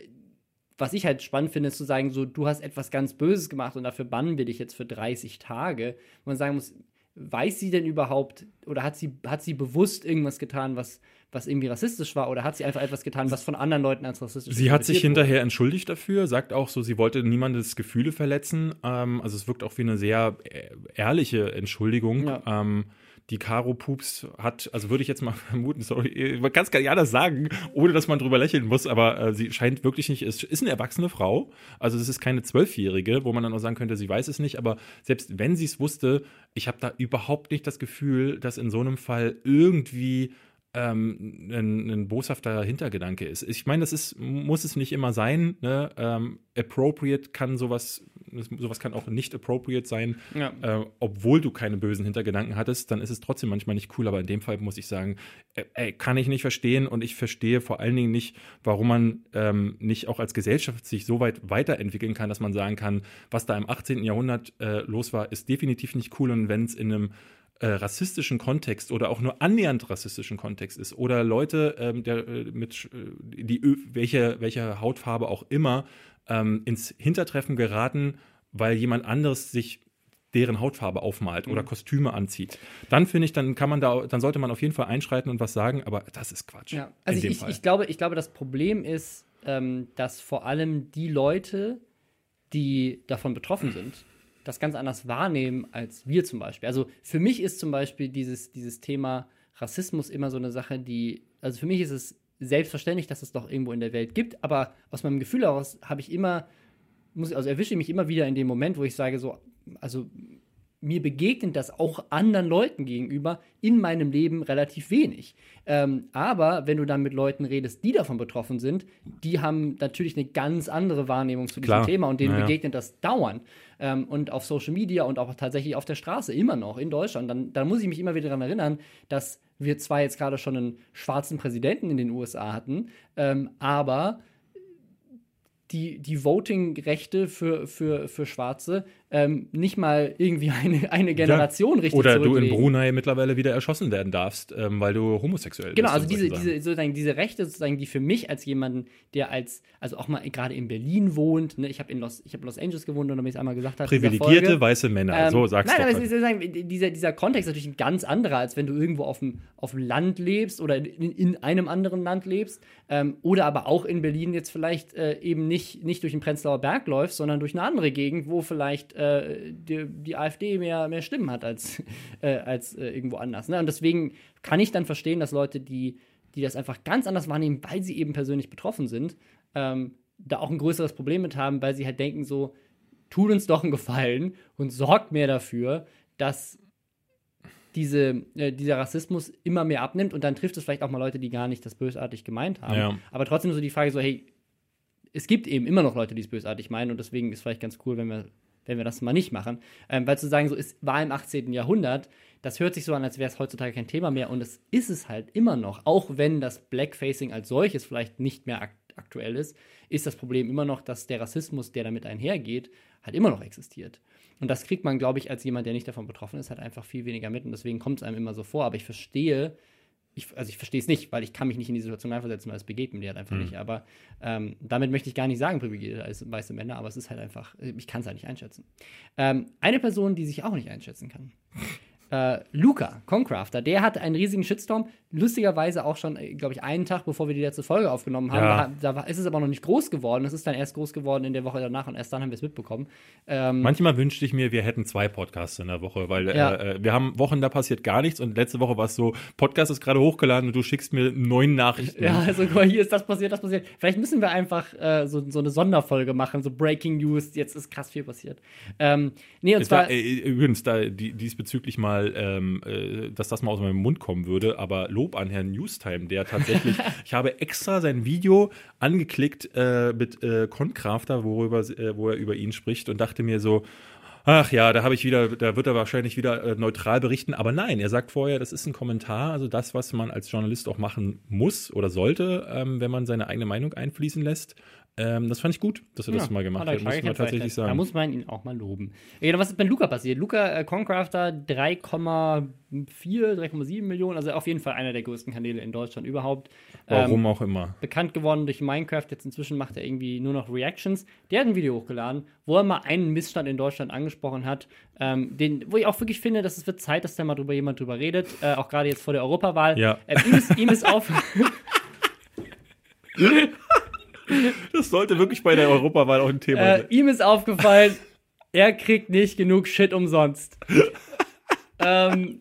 Speaker 2: was ich halt spannend finde, ist zu sagen, so, du hast etwas ganz Böses gemacht und dafür bannen wir dich jetzt für 30 Tage. Wo man sagen muss, weiß sie denn überhaupt oder hat sie, hat sie bewusst irgendwas getan, was, was irgendwie rassistisch war oder hat sie einfach etwas getan, was von anderen Leuten als rassistisch
Speaker 1: Sie hat sich hinterher wurde? entschuldigt dafür, sagt auch so, sie wollte niemandes Gefühle verletzen. Ähm, also es wirkt auch wie eine sehr äh, ehrliche Entschuldigung. Ja. Ähm, die Caro Pups hat, also würde ich jetzt mal [laughs] vermuten, sorry, man kann es gar nicht anders sagen, ohne dass man drüber lächeln muss, aber äh, sie scheint wirklich nicht, es ist eine erwachsene Frau, also es ist keine Zwölfjährige, wo man dann auch sagen könnte, sie weiß es nicht, aber selbst wenn sie es wusste, ich habe da überhaupt nicht das Gefühl, dass in so einem Fall irgendwie ähm, ein, ein, boshafter Hintergedanke ist. Ich meine, das ist, muss es nicht immer sein. Ne? Ähm, appropriate kann sowas, sowas kann auch nicht appropriate sein. Ja. Äh, obwohl du keine bösen Hintergedanken hattest, dann ist es trotzdem manchmal nicht cool. Aber in dem Fall muss ich sagen, äh, ey, kann ich nicht verstehen und ich verstehe vor allen Dingen nicht, warum man ähm, nicht auch als Gesellschaft sich so weit weiterentwickeln kann, dass man sagen kann, was da im 18. Jahrhundert äh, los war, ist definitiv nicht cool und wenn es in einem äh, rassistischen Kontext oder auch nur annähernd rassistischen Kontext ist oder Leute, ähm, der, äh, mit, äh, die, welche, welche Hautfarbe auch immer, ähm, ins Hintertreffen geraten, weil jemand anderes sich deren Hautfarbe aufmalt mhm. oder Kostüme anzieht. Dann finde ich, dann kann man da, dann sollte man auf jeden Fall einschreiten und was sagen, aber das ist Quatsch.
Speaker 2: Ja, also ich, ich, glaube, ich glaube, das Problem ist, ähm, dass vor allem die Leute, die davon betroffen sind, das ganz anders wahrnehmen als wir zum Beispiel. Also für mich ist zum Beispiel dieses, dieses Thema Rassismus immer so eine Sache, die, also für mich ist es selbstverständlich, dass es doch irgendwo in der Welt gibt, aber aus meinem Gefühl heraus habe ich immer, muss, also erwische ich mich immer wieder in dem Moment, wo ich sage so, also mir begegnet das auch anderen Leuten gegenüber in meinem Leben relativ wenig. Ähm, aber wenn du dann mit Leuten redest, die davon betroffen sind, die haben natürlich eine ganz andere Wahrnehmung zu diesem Klar. Thema und denen naja. begegnet das dauernd. Ähm, und auf Social Media und auch tatsächlich auf der Straße immer noch in Deutschland. Dann, dann muss ich mich immer wieder daran erinnern, dass wir zwar jetzt gerade schon einen schwarzen Präsidenten in den USA hatten, ähm, aber die, die Voting-Rechte für, für, für Schwarze ähm, nicht mal irgendwie [laughs] eine, eine Generation ja. richtig
Speaker 1: Oder du in Brunei mittlerweile wieder erschossen werden darfst, ähm, weil du homosexuell
Speaker 2: genau, bist. Genau, also diese, diese, sozusagen diese Rechte, sozusagen, die für mich als jemanden, der als, also auch mal gerade in Berlin wohnt, ne, ich habe in Los, ich hab Los Angeles gewohnt und ich es einmal gesagt habe.
Speaker 1: Privilegierte Folge, weiße Männer, ähm, so sagst
Speaker 2: du. Nein, aber halt. sagen, dieser, dieser Kontext ist natürlich ein ganz anderer, als wenn du irgendwo auf dem, auf dem Land lebst oder in, in einem anderen Land lebst. Ähm, oder aber auch in Berlin jetzt vielleicht äh, eben nicht, nicht durch den Prenzlauer Berg läufst, sondern durch eine andere Gegend, wo vielleicht äh, die, die, AfD mehr, mehr Stimmen hat als, [laughs] äh, als äh, irgendwo anders. Ne? Und deswegen kann ich dann verstehen, dass Leute, die, die das einfach ganz anders wahrnehmen, weil sie eben persönlich betroffen sind, ähm, da auch ein größeres Problem mit haben, weil sie halt denken so, tut uns doch einen Gefallen und sorgt mehr dafür, dass diese, äh, dieser Rassismus immer mehr abnimmt und dann trifft es vielleicht auch mal Leute, die gar nicht das bösartig gemeint haben. Ja. Aber trotzdem so die Frage so, hey, es gibt eben immer noch Leute, die es bösartig meinen und deswegen ist vielleicht ganz cool, wenn wir wenn wir das mal nicht machen. Ähm, weil zu sagen, so ist war im 18. Jahrhundert, das hört sich so an, als wäre es heutzutage kein Thema mehr und es ist es halt immer noch. Auch wenn das Blackfacing als solches vielleicht nicht mehr akt aktuell ist, ist das Problem immer noch, dass der Rassismus, der damit einhergeht, halt immer noch existiert. Und das kriegt man, glaube ich, als jemand, der nicht davon betroffen ist, halt einfach viel weniger mit und deswegen kommt es einem immer so vor. Aber ich verstehe, ich, also ich verstehe es nicht, weil ich kann mich nicht in die Situation einversetzen, weil es begegnet mir halt einfach mhm. nicht. Aber ähm, damit möchte ich gar nicht sagen, privilegiert als weiße Männer, aber es ist halt einfach, ich kann es halt nicht einschätzen. Ähm, eine Person, die sich auch nicht einschätzen kann, äh, Luca, Concrafter, der hatte einen riesigen Shitstorm. Lustigerweise auch schon, äh, glaube ich, einen Tag bevor wir die letzte Folge aufgenommen haben. Ja. Da, da ist es aber noch nicht groß geworden. Es ist dann erst groß geworden in der Woche danach und erst dann haben wir es mitbekommen.
Speaker 1: Ähm, Manchmal wünschte ich mir, wir hätten zwei Podcasts in der Woche, weil ja. äh, äh wir haben Wochen, da passiert gar nichts und letzte Woche war es so, Podcast ist gerade hochgeladen und du schickst mir neun Nachrichten.
Speaker 2: Ja, also guck mal, hier ist das passiert, das passiert. Vielleicht müssen wir einfach äh, so, so eine Sonderfolge machen, so Breaking News, jetzt ist krass viel passiert. Ähm,
Speaker 1: nee, und es zwar. War, äh, übrigens, da die, diesbezüglich mal ähm, äh, dass das mal aus meinem Mund kommen würde, aber Lob an Herrn Newstime, der tatsächlich, [laughs] ich habe extra sein Video angeklickt äh, mit äh, Concrafter, worüber, äh, wo er über ihn spricht und dachte mir so, ach ja, da habe ich wieder, da wird er wahrscheinlich wieder äh, neutral berichten. Aber nein, er sagt vorher, das ist ein Kommentar, also das, was man als Journalist auch machen muss oder sollte, ähm, wenn man seine eigene Meinung einfließen lässt. Ähm, das fand ich gut, dass er ja, das mal gemacht hat, muss man tatsächlich sagen.
Speaker 2: Da muss man ihn auch mal loben. Ja, was ist bei Luca passiert? Luca äh, Concrafter 3,4, 3,7 Millionen, also auf jeden Fall einer der größten Kanäle in Deutschland überhaupt.
Speaker 1: Warum ähm, auch immer.
Speaker 2: Bekannt geworden durch Minecraft, jetzt inzwischen macht er irgendwie nur noch Reactions. Der hat ein Video hochgeladen, wo er mal einen Missstand in Deutschland angesprochen hat, ähm, den, wo ich auch wirklich finde, dass es wird Zeit, dass da mal drüber jemand drüber redet, äh, auch gerade jetzt vor der Europawahl.
Speaker 1: Ja.
Speaker 2: Ähm, ihm, ist, ihm ist auf. [laughs] [laughs]
Speaker 1: Das sollte wirklich bei der Europawahl auch ein Thema
Speaker 2: äh, sein. Ihm ist aufgefallen, er kriegt nicht genug Shit umsonst. [laughs] ähm,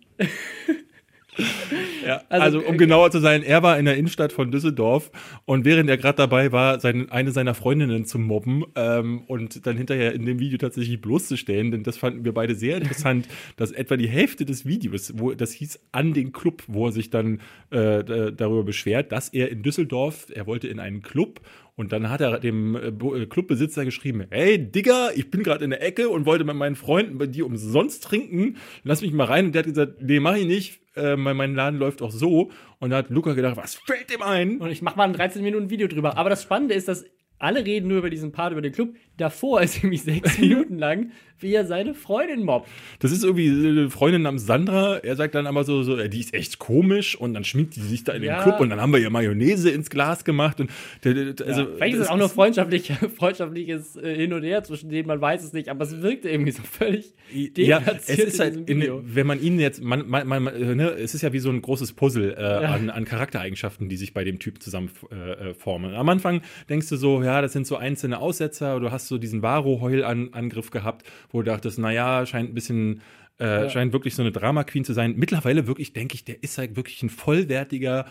Speaker 1: Ja, [laughs] also, also, um genauer zu sein, er war in der Innenstadt von Düsseldorf und während er gerade dabei war, seine, eine seiner Freundinnen zu mobben ähm, und dann hinterher in dem Video tatsächlich bloßzustellen, denn das fanden wir beide sehr interessant, [laughs] dass etwa die Hälfte des Videos, wo das hieß an den Club, wo er sich dann äh, darüber beschwert, dass er in Düsseldorf, er wollte in einen Club und dann hat er dem äh, äh, Clubbesitzer geschrieben, hey Digga, ich bin gerade in der Ecke und wollte mit meinen Freunden bei dir umsonst trinken. Lass mich mal rein. Und der hat gesagt, nee, mach ich nicht, äh, mein Laden läuft auch so. Und da hat Luca gedacht, was fällt dem ein?
Speaker 2: Und ich mach mal ein 13 Minuten Video drüber. Aber das Spannende ist, dass alle reden nur über diesen Part, über den Club. Davor ist irgendwie sechs [laughs] Minuten lang, wie er seine Freundin mobbt.
Speaker 1: Das ist irgendwie eine Freundin namens Sandra. Er sagt dann aber so, so die ist echt komisch und dann schminkt die sich da in ja. den Club und dann haben wir ihr Mayonnaise ins Glas gemacht. Und
Speaker 2: also, ja. Vielleicht ist es auch nur freundschaftlich, [laughs] freundschaftliches äh, Hin und Her zwischen denen, man weiß es nicht, aber es wirkte irgendwie so völlig
Speaker 1: Ja, es ist halt, in, wenn man ihn jetzt, man, man, man, ne, es ist ja wie so ein großes Puzzle äh, ja. an, an Charaktereigenschaften, die sich bei dem Typ zusammen äh, äh formen. Am Anfang denkst du so, ja, das sind so einzelne Aussetzer, du hast so diesen Varo-Heul-Angriff gehabt, wo du dachtest, naja, scheint ein bisschen, äh, ja. scheint wirklich so eine Drama-Queen zu sein. Mittlerweile wirklich, denke ich, der ist halt wirklich ein vollwertiger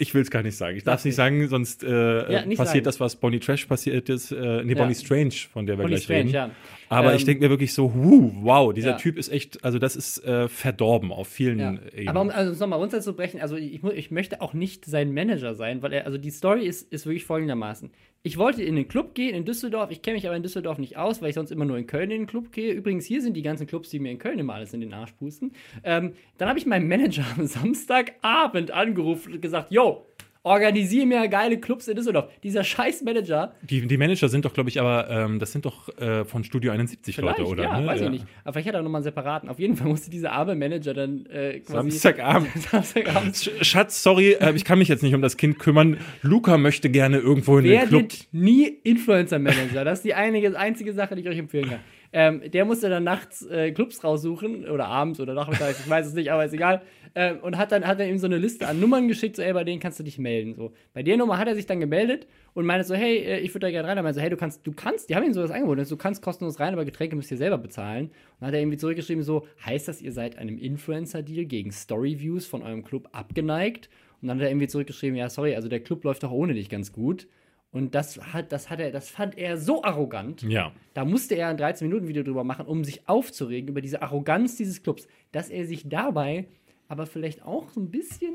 Speaker 1: ich will es gar nicht sagen. Ich darf es nicht sagen, sonst äh, ja, nicht passiert sagen. das, was Bonnie Trash passiert ist. Äh, nee, ja. Bonnie Strange, von der wir Bonnie gleich Strange, reden. Ja. Aber ähm, ich denke mir wirklich so, huh, wow, dieser Typ ist echt, also das ist äh, verdorben auf vielen
Speaker 2: Ebenen. Aber um also nochmal runterzubrechen, also ich, ich möchte auch nicht sein Manager sein, weil er, also die Story ist, ist wirklich folgendermaßen. Ich wollte in den Club gehen in Düsseldorf. Ich kenne mich aber in Düsseldorf nicht aus, weil ich sonst immer nur in Köln in den Club gehe. Übrigens, hier sind die ganzen Clubs, die mir in Köln immer alles in den Arsch pusten. Ähm, dann habe ich meinen Manager am [laughs] Samstagabend angerufen und gesagt, yo, organisiere mir geile Clubs in Düsseldorf. Dieser scheiß Manager.
Speaker 1: Die, die Manager sind doch, glaube ich, aber ähm, das sind doch äh, von Studio 71 Leute, oder?
Speaker 2: Ja, ne? weiß ja. ich nicht. Aber vielleicht hat er nochmal einen separaten. Auf jeden Fall musste dieser arme Manager dann äh,
Speaker 1: quasi. Samstagabend. [laughs] Samstagabend. Schatz, sorry, äh, ich kann mich jetzt nicht um das Kind kümmern. Luca möchte gerne irgendwo in Wer den Club.
Speaker 2: nie Influencer-Manager. Das ist die einige, einzige Sache, die ich euch empfehlen kann. Ähm, der musste dann nachts äh, Clubs raussuchen oder abends oder nachmittags, ich weiß es nicht, aber ist egal. Ähm, und hat dann, hat dann ihm so eine Liste an Nummern geschickt, so, ey, bei denen kannst du dich melden. So. Bei der Nummer hat er sich dann gemeldet und meinte so, hey, äh, ich würde da gerne rein. Er meinte so, hey, du kannst, du kannst, die haben ihm so das angeboten, du kannst kostenlos rein, aber Getränke müsst ihr selber bezahlen. Und dann hat er irgendwie zurückgeschrieben, so, heißt das, ihr seid einem Influencer-Deal gegen Storyviews von eurem Club abgeneigt? Und dann hat er irgendwie zurückgeschrieben, ja, sorry, also der Club läuft doch ohne dich ganz gut. Und das hat, das hat er, das fand er so arrogant.
Speaker 1: Ja.
Speaker 2: Da musste er ein 13-Minuten-Video drüber machen, um sich aufzuregen über diese Arroganz dieses Clubs, dass er sich dabei aber vielleicht auch so ein bisschen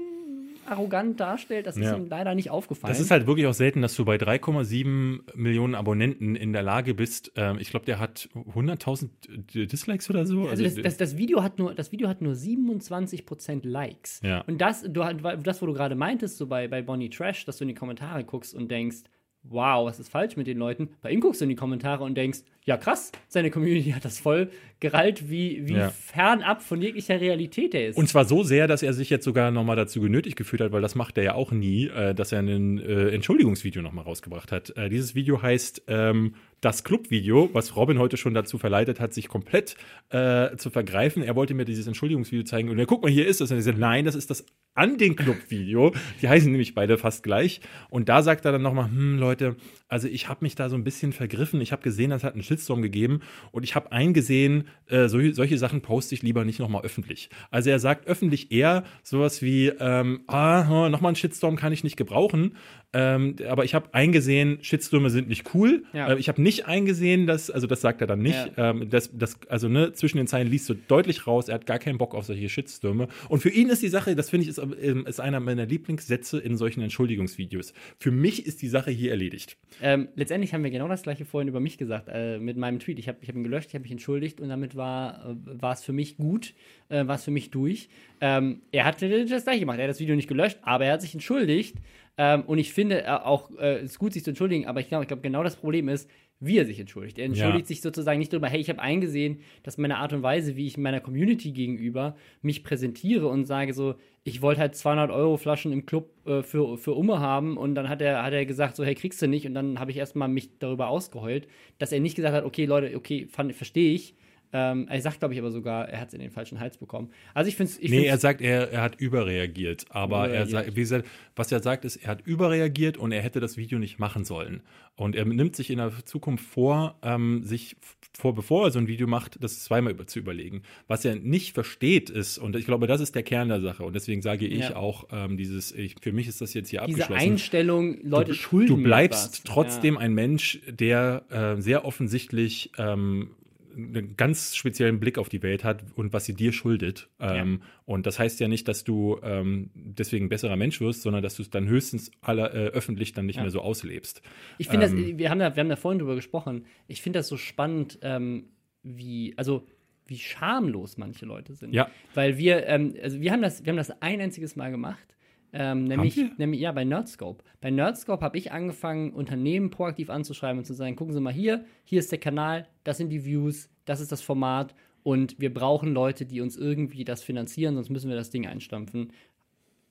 Speaker 2: arrogant darstellt, das ja. ist ihm leider nicht aufgefallen.
Speaker 1: Das ist halt wirklich auch selten, dass du bei 3,7 Millionen Abonnenten in der Lage bist. Ähm, ich glaube, der hat 100.000 Dislikes oder so.
Speaker 2: Also, das, das, das, Video hat nur, das Video hat nur 27% Likes.
Speaker 1: Ja.
Speaker 2: Und das, du, das, wo du gerade meintest, so bei, bei Bonnie Trash, dass du in die Kommentare guckst und denkst, wow, was ist falsch mit den Leuten? Bei ihm guckst du in die Kommentare und denkst, ja krass, seine Community hat das voll gerallt, wie, wie ja. fernab von jeglicher Realität er ist.
Speaker 1: Und zwar so sehr, dass er sich jetzt sogar nochmal dazu genötigt gefühlt hat, weil das macht er ja auch nie, äh, dass er ein äh, Entschuldigungsvideo nochmal rausgebracht hat. Äh, dieses Video heißt ähm, das Clubvideo, was Robin heute schon dazu verleitet hat, sich komplett äh, zu vergreifen. Er wollte mir dieses Entschuldigungsvideo zeigen und er guck mal, hier ist es. Und er sagt, nein, das ist das an den Club-Video. Die heißen nämlich beide fast gleich. Und da sagt er dann nochmal, hm, Leute, also ich habe mich da so ein bisschen vergriffen. Ich habe gesehen, das hat einen Shitstorm gegeben und ich habe eingesehen, äh, so, solche Sachen poste ich lieber nicht nochmal öffentlich. Also er sagt öffentlich eher sowas wie, ähm, ah, nochmal einen Shitstorm kann ich nicht gebrauchen. Ähm, aber ich habe eingesehen, Shitstürme sind nicht cool. Ja. Äh, ich habe nicht eingesehen, dass, also das sagt er dann nicht, ja. ähm, dass, dass, also ne, zwischen den Zeilen liest du deutlich raus, er hat gar keinen Bock auf solche Shitstürme. Und für ihn ist die Sache, das finde ich, ist, ähm, ist einer meiner Lieblingssätze in solchen Entschuldigungsvideos. Für mich ist die Sache hier erledigt.
Speaker 2: Ähm, letztendlich haben wir genau das gleiche vorhin über mich gesagt, äh, mit meinem Tweet. Ich habe ich hab ihn gelöscht, ich habe mich entschuldigt und damit war äh, es für mich gut, äh, war es für mich durch. Ähm, er hatte das gleiche gemacht, er hat das Video nicht gelöscht, aber er hat sich entschuldigt. Ähm, und ich finde äh, auch, äh, es ist gut, sich zu entschuldigen, aber ich glaube, ich glaub, genau das Problem ist, wie er sich entschuldigt. Er entschuldigt ja. sich sozusagen nicht darüber, hey, ich habe eingesehen, dass meine Art und Weise, wie ich meiner Community gegenüber mich präsentiere und sage so, ich wollte halt 200 Euro Flaschen im Club äh, für, für Umme haben und dann hat er, hat er gesagt so, hey, kriegst du nicht und dann habe ich erstmal mich darüber ausgeheult, dass er nicht gesagt hat, okay, Leute, okay, verstehe ich, Ähm, er sagt, glaube ich, aber sogar, er hat es in den falschen Hals bekommen. Also ich finde es.
Speaker 1: Nee, er sagt, er, er hat überreagiert. Aber überreagiert. er sagt, wie gesagt, was er sagt, ist, er hat überreagiert und er hätte das Video nicht machen sollen. Und er nimmt sich in der Zukunft vor, ähm, sich vor, bevor er so ein Video macht, das zweimal über, zu überlegen. Was er nicht versteht ist, und ich glaube, das ist der Kern der Sache. Und deswegen sage ich ja. auch, ähm, dieses, ich, für mich ist das jetzt hier
Speaker 2: Diese
Speaker 1: abgeschlossen.
Speaker 2: Diese Einstellung, Leute
Speaker 1: du,
Speaker 2: schulden.
Speaker 1: Du bleibst trotzdem ja. ein Mensch, der äh, sehr offensichtlich ähm, einen ganz speziellen Blick auf die Welt hat und was sie dir schuldet. Ähm, ja. Und das heißt ja nicht, dass du ähm, deswegen ein besserer Mensch wirst, sondern dass du es dann höchstens aller, äh, öffentlich dann nicht ja. mehr so auslebst.
Speaker 2: Ich finde ähm, das, wir haben, da, wir haben da vorhin drüber gesprochen, ich finde das so spannend, ähm, wie, also wie schamlos manche Leute sind.
Speaker 1: Ja.
Speaker 2: Weil wir, ähm, also wir haben das, wir haben das ein einziges Mal gemacht ähm, nämlich, nämlich, ja, bei Nerdscope. Bei Nerdscope habe ich angefangen, Unternehmen proaktiv anzuschreiben und zu sagen: gucken Sie mal hier, hier ist der Kanal, das sind die Views, das ist das Format und wir brauchen Leute, die uns irgendwie das finanzieren, sonst müssen wir das Ding einstampfen.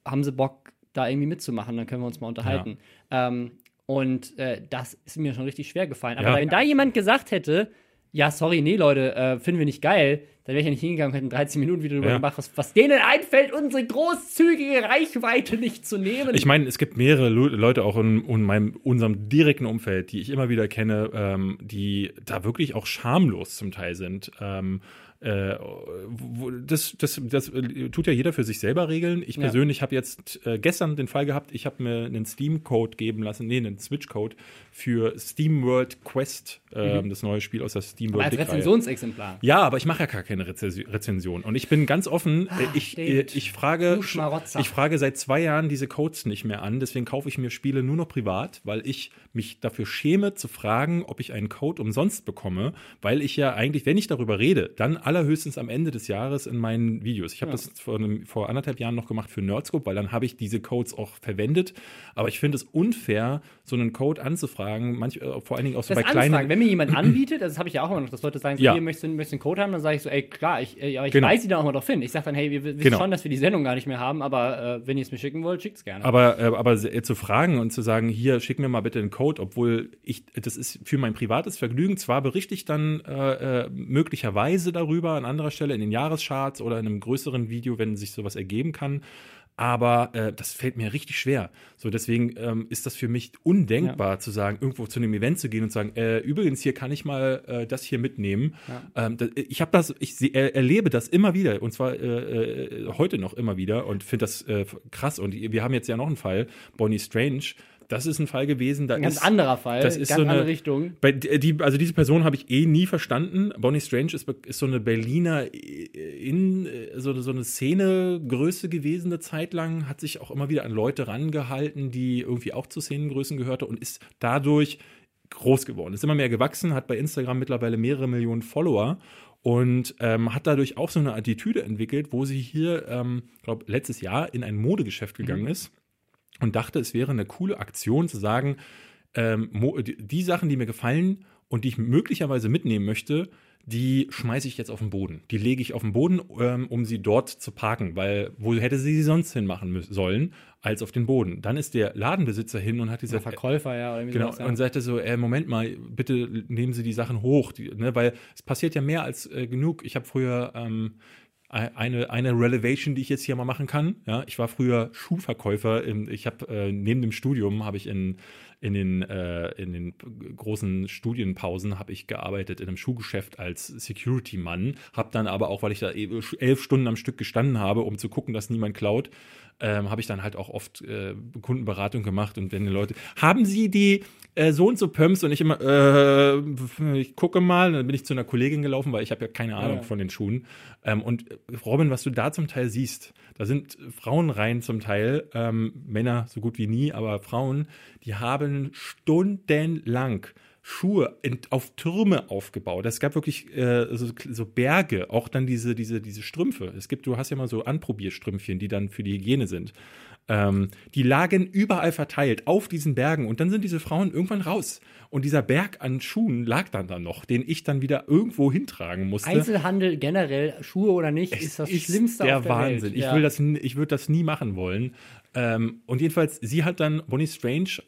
Speaker 2: Haben Sie Bock, da irgendwie mitzumachen? Dann können wir uns mal unterhalten. Ja. Ähm, und äh, das ist mir schon richtig schwer gefallen. Aber ja. wenn da jemand gesagt hätte, ja, sorry, nee, Leute, äh, finden wir nicht geil, dann wäre ich ja nicht hingegangen und hätte 13 Minuten wieder drüber ja. gemacht, was, was denen einfällt, unsere großzügige Reichweite nicht zu nehmen.
Speaker 1: Ich meine, es gibt mehrere Leute auch in, in meinem, unserem direkten Umfeld, die ich immer wieder kenne, ähm, die da wirklich auch schamlos zum Teil sind. Ähm, äh, das, das, das tut ja jeder für sich selber regeln. Ich persönlich ja. habe jetzt äh, gestern den Fall gehabt, ich habe mir einen Steam-Code geben lassen, nee, einen Switch-Code für Steam World Quest, äh, mhm. das neue Spiel aus der Steam World
Speaker 2: Als Rezensionsexemplar.
Speaker 1: Ja, aber ich mache ja gar keine Rezension. Und ich bin ganz offen, Ach, ich, ich, äh, ich, frage, ich frage seit zwei Jahren diese Codes nicht mehr an, deswegen kaufe ich mir Spiele nur noch privat, weil ich mich dafür schäme zu fragen, ob ich einen Code umsonst bekomme, weil ich ja eigentlich, wenn ich darüber rede, dann alle allerhöchstens am Ende des Jahres in meinen Videos. Ich habe ja. das vor, einem, vor anderthalb Jahren noch gemacht für Nerdscope, weil dann habe ich diese Codes auch verwendet. Aber ich finde es unfair, so einen Code anzufragen, manch, äh, vor allen Dingen auch so das bei anfragen. kleinen.
Speaker 2: Wenn mir jemand anbietet, das habe ich ja auch immer noch, dass Leute sagen, so, ja. hier möchtest du, möchtest einen Code haben, dann sage ich so, ey, klar, ich, äh, ich genau. weiß die dann auch mal doch finden. Ich sage dann, hey, wir wissen genau. schon, dass wir die Sendung gar nicht mehr haben, aber äh, wenn ihr es mir schicken wollt, schickt es gerne.
Speaker 1: Aber, äh, aber äh, zu fragen und zu sagen, hier, schick mir mal bitte einen Code, obwohl ich, das ist für mein privates Vergnügen, zwar berichte ich dann äh, möglicherweise darüber an anderer Stelle in den Jahrescharts oder in einem größeren Video, wenn sich sowas ergeben kann. Aber äh, das fällt mir richtig schwer. So, deswegen ähm, ist das für mich undenkbar, ja. zu sagen, irgendwo zu einem Event zu gehen und zu sagen, äh, übrigens, hier kann ich mal äh, das hier mitnehmen. Ja. Ähm, das, ich habe das, ich seh, erlebe das immer wieder und zwar äh, äh, heute noch immer wieder und finde das äh, krass. Und wir haben jetzt ja noch einen Fall, Bonnie Strange das ist ein Fall gewesen, da
Speaker 2: ein ganz
Speaker 1: ist,
Speaker 2: anderer Fall,
Speaker 1: das ist
Speaker 2: ganz
Speaker 1: so eine,
Speaker 2: andere Richtung.
Speaker 1: Bei, die, also diese Person habe ich eh nie verstanden. Bonnie Strange ist, ist so eine Berliner in so, so eine Szenegröße gewesen eine Zeit lang, hat sich auch immer wieder an Leute rangehalten, die irgendwie auch zu Szenengrößen gehörte und ist dadurch groß geworden. Ist immer mehr gewachsen, hat bei Instagram mittlerweile mehrere Millionen Follower und ähm, hat dadurch auch so eine Attitüde entwickelt, wo sie hier, ähm, glaube letztes Jahr in ein Modegeschäft gegangen mhm. ist und dachte, es wäre eine coole Aktion zu sagen, ähm, die Sachen, die mir gefallen und die ich möglicherweise mitnehmen möchte, die schmeiße ich jetzt auf den Boden. Die lege ich auf den Boden, ähm, um sie dort zu parken, weil wo hätte sie sie sonst hinmachen sollen, als auf den Boden. Dann ist der Ladenbesitzer hin und hat gesagt,
Speaker 2: Verkäufer, ja,
Speaker 1: oder genau, und sagte so, äh, Moment mal, bitte nehmen Sie die Sachen hoch, die, ne, weil es passiert ja mehr als äh, genug. Ich habe früher ähm, eine, eine Relevation, die ich jetzt hier mal machen kann. Ja, ich war früher Schuhverkäufer. In, ich habe äh, neben dem Studium habe ich in, in, den, äh, in den großen Studienpausen habe ich gearbeitet in einem Schuhgeschäft als Security-Mann. Habe dann aber auch, weil ich da e, elf Stunden am Stück gestanden habe, um zu gucken, dass niemand klaut, ähm, habe ich dann halt auch oft äh, Kundenberatung gemacht und wenn die Leute, haben Sie die äh, so und so Pumps und ich immer, äh, ich gucke mal, dann bin ich zu einer Kollegin gelaufen, weil ich habe ja keine Ahnung ja. von den Schuhen. Ähm, und Robin, was du da zum Teil siehst, da sind Frauen rein zum Teil, ähm, Männer so gut wie nie, aber Frauen, die haben stundenlang Schuhe in, auf Türme aufgebaut. Es gab wirklich äh, so, so, Berge, auch dann diese, diese, diese Strümpfe. Es gibt, du hast ja mal so Anprobierstrümpfchen, die dann für die Hygiene sind. Ähm, die lagen überall verteilt auf diesen Bergen und dann sind diese Frauen irgendwann raus. Und dieser Berg an Schuhen lag dann da noch, den ich dann wieder irgendwo hintragen musste.
Speaker 2: Einzelhandel generell, Schuhe oder nicht, es ist das ist Schlimmste
Speaker 1: der
Speaker 2: auf der
Speaker 1: Wahnsinn.
Speaker 2: Welt.
Speaker 1: Ich ja. will das, ich würde das nie machen wollen. Ähm, und jedenfalls, sie hat dann Bonnie Strange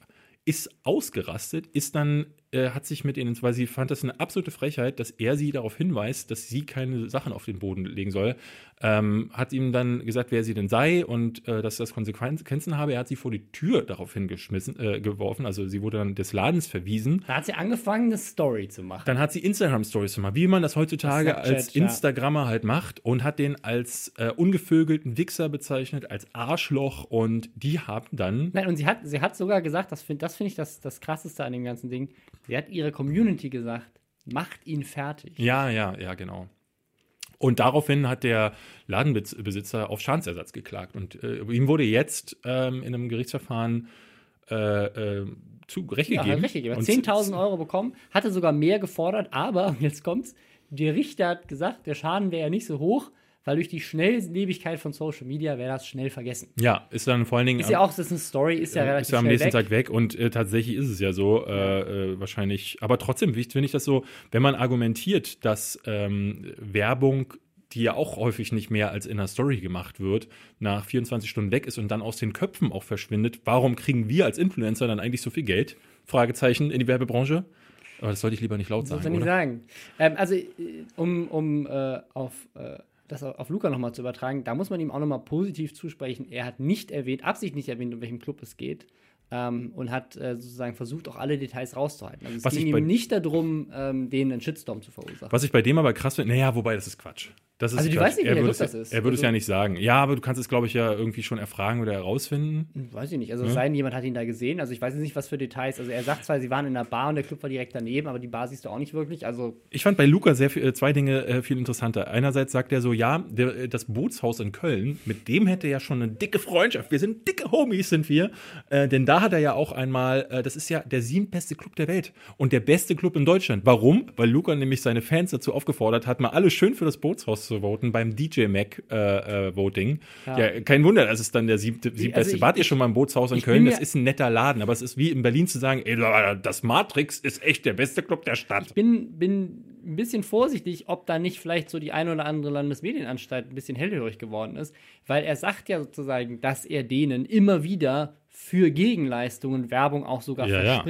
Speaker 1: ist ausgerastet, ist dann äh, hat sich mit ihnen, weil sie fand das eine absolute Frechheit, dass er sie darauf hinweist, dass sie keine Sachen auf den Boden legen soll. Ähm, hat ihm dann gesagt, wer sie denn sei und äh, dass das Konsequenzen habe. Er hat sie vor die Tür darauf hingeschmissen, äh, geworfen. Also sie wurde dann des Ladens verwiesen.
Speaker 2: Da hat sie angefangen, eine Story zu machen.
Speaker 1: Dann hat sie Instagram-Stories zu machen, wie man das heutzutage
Speaker 2: Snapchat,
Speaker 1: als
Speaker 2: ja.
Speaker 1: Instagrammer halt macht und hat den als äh, ungevögelten Wichser bezeichnet, als Arschloch und die haben dann
Speaker 2: Nein, und sie hat, sie hat sogar gesagt, das finde das find ich das, das Krasseste an dem ganzen Ding, sie hat ihrer Community gesagt, macht ihn fertig.
Speaker 1: Ja, ja, ja, genau. Und daraufhin hat der Ladenbesitzer auf Schadensersatz geklagt. Und äh, ihm wurde jetzt ähm, in einem Gerichtsverfahren äh, äh, zu Recht
Speaker 2: Ja,
Speaker 1: gegeben.
Speaker 2: Er hat
Speaker 1: Und
Speaker 2: 10.000 Euro bekommen, hatte sogar mehr gefordert, aber, [laughs] jetzt kommt's, der Richter hat gesagt, der Schaden wäre ja nicht so hoch, weil durch die Schnelllebigkeit von Social Media wäre das schnell vergessen.
Speaker 1: Ja, ist dann vor allen Dingen.
Speaker 2: Ist ja auch, das ist eine Story, ist ja relativ
Speaker 1: ist ja am nächsten
Speaker 2: weg.
Speaker 1: Tag weg und äh, tatsächlich ist es ja so, äh, äh, wahrscheinlich. Aber trotzdem finde ich das so, wenn man argumentiert, dass ähm, Werbung, die ja auch häufig nicht mehr als in einer Story gemacht wird, nach 24 Stunden weg ist und dann aus den Köpfen auch verschwindet, warum kriegen wir als Influencer dann eigentlich so viel Geld? Fragezeichen in die Werbebranche. Aber das sollte ich lieber nicht laut
Speaker 2: Soll
Speaker 1: sagen,
Speaker 2: ich nicht sagen. Ähm, also, äh, um, um äh, auf, äh, das auf Luca nochmal zu übertragen, da muss man ihm auch nochmal positiv zusprechen. Er hat nicht erwähnt, absichtlich nicht erwähnt, um welchen Club es geht. Ähm, und hat äh, sozusagen versucht, auch alle Details rauszuhalten. Also es
Speaker 1: Was
Speaker 2: ging ihm nicht darum, ähm, denen einen Shitstorm zu verursachen.
Speaker 1: Was ich bei dem aber krass finde, naja, wobei das ist Quatsch. Das ist
Speaker 2: Also du weißt nicht,
Speaker 1: er würde es,
Speaker 2: das ist.
Speaker 1: Er würde es
Speaker 2: Also-
Speaker 1: ja nicht sagen. Ja, aber du kannst es, glaube ich, ja irgendwie schon erfragen oder herausfinden.
Speaker 2: Hm, Weiß ich nicht. Also es sei denn, jemand hat ihn da gesehen. Also ich weiß jetzt nicht, was für Details. Also er sagt zwar, sie waren in einer Bar und der Club war direkt daneben, aber die Bar siehst du auch nicht wirklich. Also
Speaker 1: Ich fand bei Luca sehr viel, äh, zwei Dinge äh, viel interessanter. Einerseits sagt er so, ja, der, äh, das Bootshaus in Köln, mit dem hätte er ja schon eine dicke Freundschaft. Wir sind dicke Homies, sind wir. Äh, denn da hat er ja auch einmal, äh, das ist ja der siebtbeste Club der Welt und der beste Club in Deutschland. Warum? Weil Luca nämlich seine Fans dazu aufgefordert hat, mal alle schön für das Bootshaus zu voten beim DJ Mac äh, äh, Voting. Ja. kein Wunder, das ist dann der siebte, siebtbeste.
Speaker 2: also ich-
Speaker 1: Wart ihr schon mal im Bootshaus in Köln? Das ist ein netter Laden, aber es ist wie in Berlin zu sagen, ey, das Matrix ist echt der beste Club der Stadt.
Speaker 2: ich bin, bin ein bisschen vorsichtig, ob da nicht vielleicht so die eine oder andere Landesmedienanstalt ein bisschen hellhörig geworden ist, weil er sagt ja sozusagen, dass er denen immer wieder für Gegenleistungen Werbung auch sogar
Speaker 1: Ja, ja.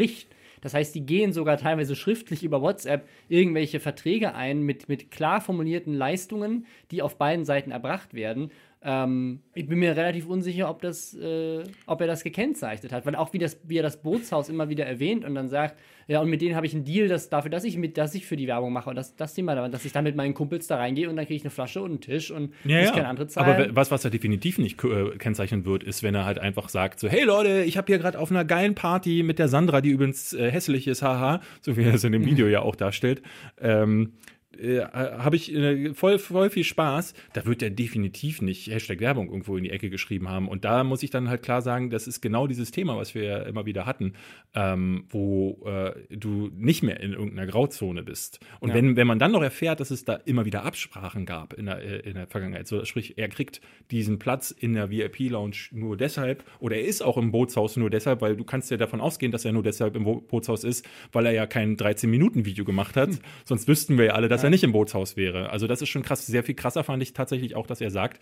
Speaker 2: Das heißt, die gehen sogar teilweise schriftlich über WhatsApp irgendwelche Verträge ein mit, mit klar formulierten Leistungen, die auf beiden Seiten erbracht werden. Ähm, ich bin mir relativ unsicher, ob, das, äh, ob er das gekennzeichnet hat, weil auch wie, das, wie er das Bootshaus immer wieder erwähnt und dann sagt, ja, und mit denen habe ich einen Deal dass, dafür, dass ich, mit, dass ich für die Werbung mache und das, das Thema, dass ich dann mit meinen Kumpels da reingehe und dann kriege ich eine Flasche und einen Tisch und
Speaker 1: Ja, ja.
Speaker 2: keine andere zahlen.
Speaker 1: Aber was, was er definitiv nicht äh, kennzeichnen wird, ist, wenn er halt einfach sagt, so, hey Leute, ich habe hier gerade auf einer geilen Party mit der Sandra, die übrigens äh, hässlich ist, haha, so wie er es in dem Video ja auch darstellt, ähm, äh, habe ich äh, voll, voll viel Spaß. Da wird er definitiv nicht Hashtag Werbung irgendwo in die Ecke geschrieben haben. Und da muss ich dann halt klar sagen, das ist genau dieses Thema, was wir ja immer wieder hatten, ähm, wo äh, du nicht mehr in irgendeiner Grauzone bist. Und
Speaker 2: Ja.
Speaker 1: wenn, wenn man dann noch erfährt, dass es da immer wieder Absprachen gab in der, äh, in der Vergangenheit, so sprich, er kriegt diesen Platz in der VIP-Lounge nur deshalb, oder er ist auch im Bootshaus nur deshalb, weil du kannst ja davon ausgehen, dass er nur deshalb im Bo- Bootshaus ist, weil er ja kein 13-Minuten-Video gemacht hat. [laughs] Sonst wüssten wir ja alle, dass er nicht im Bootshaus wäre. Also das ist schon krass. Sehr viel krasser fand ich tatsächlich auch, dass er sagt,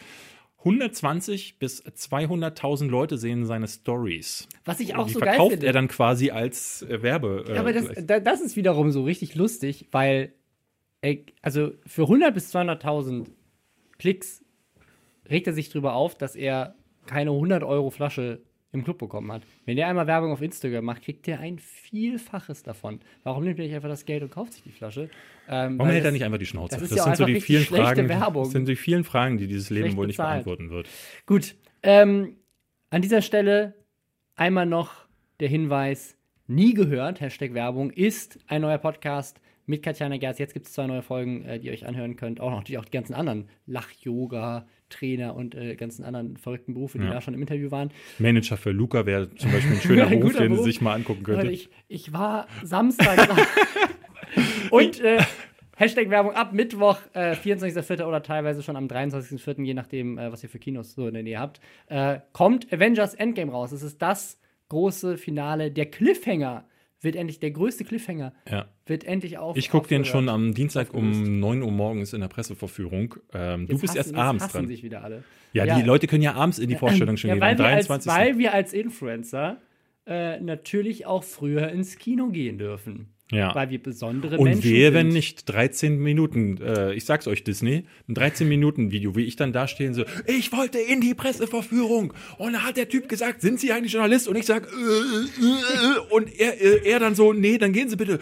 Speaker 1: 120 bis 200.000 Leute sehen seine Stories.
Speaker 2: was ich auch
Speaker 1: Die
Speaker 2: so geil
Speaker 1: verkauft
Speaker 2: finde.
Speaker 1: er dann quasi als äh, Werbe. Äh,
Speaker 2: Ja, aber das, das ist wiederum so richtig lustig, weil, also für 100 bis 200.000 Klicks regt er sich drüber auf, dass er keine 100 Euro Flasche im Club bekommen hat. Wenn der einmal Werbung auf Instagram macht, kriegt der ein Vielfaches davon. Warum nimmt er nicht einfach das Geld und kauft sich die Flasche? Ähm,
Speaker 1: Warum hält er
Speaker 2: das-
Speaker 1: nicht einfach die Schnauze?
Speaker 2: das ist
Speaker 1: das
Speaker 2: ja
Speaker 1: sind so die vielen Fragen.
Speaker 2: Werbung.
Speaker 1: Das sind die vielen Fragen, die dieses Leben
Speaker 2: Schlecht
Speaker 1: wohl nicht
Speaker 2: bezahlt.
Speaker 1: beantworten wird.
Speaker 2: Gut, ähm, an dieser Stelle einmal noch der Hinweis, nie gehört, Hashtag Werbung, ist ein neuer Podcast mit Katjana Gerz. Jetzt gibt es zwei neue Folgen, äh, die ihr euch anhören könnt. Auch noch natürlich auch die ganzen anderen Lach-Yoga, Trainer und äh, ganzen anderen verrückten Berufe, die
Speaker 1: Ja.
Speaker 2: da schon im Interview waren.
Speaker 1: Manager für Luca wäre zum Beispiel ein [laughs] schöner
Speaker 2: Ein
Speaker 1: Beruf, den sie
Speaker 2: Beruf.
Speaker 1: sich mal angucken könnte.
Speaker 2: Ich, ich war Samstag [laughs] und äh, Hashtag Werbung ab Mittwoch, äh, 24.04. oder teilweise schon am 23.04., je nachdem, äh, was ihr für Kinos so in der Nähe habt, äh, kommt Avengers Endgame raus. Es ist das große Finale. Der Cliffhanger wird endlich, der größte Cliffhanger
Speaker 1: ja.
Speaker 2: wird endlich auf.
Speaker 1: Ich gucke den schon am Dienstag um 9 Uhr morgens in der Presseverführung. Ähm, du bist
Speaker 2: hassen-
Speaker 1: erst abends dran.
Speaker 2: sich wieder alle.
Speaker 1: Ja,
Speaker 2: Ja.
Speaker 1: die Leute können ja abends in die Vorstellung schon
Speaker 2: Ja,
Speaker 1: gehen.
Speaker 2: weil wir, als,
Speaker 1: 23.
Speaker 2: weil wir als Influencer äh, natürlich auch früher ins Kino gehen dürfen.
Speaker 1: Ja.
Speaker 2: weil wir besondere
Speaker 1: Und
Speaker 2: Menschen
Speaker 1: wehe,
Speaker 2: sind.
Speaker 1: wenn nicht 13 Minuten, äh, ich sag's euch, Disney, ein 13-Minuten-Video, wie ich dann da stehe und so, ich wollte in die Presseverführung. Und da hat der Typ gesagt, sind Sie eigentlich Journalist? Und ich sag, äh, äh, äh, und er, äh, er dann so, nee, dann gehen Sie bitte.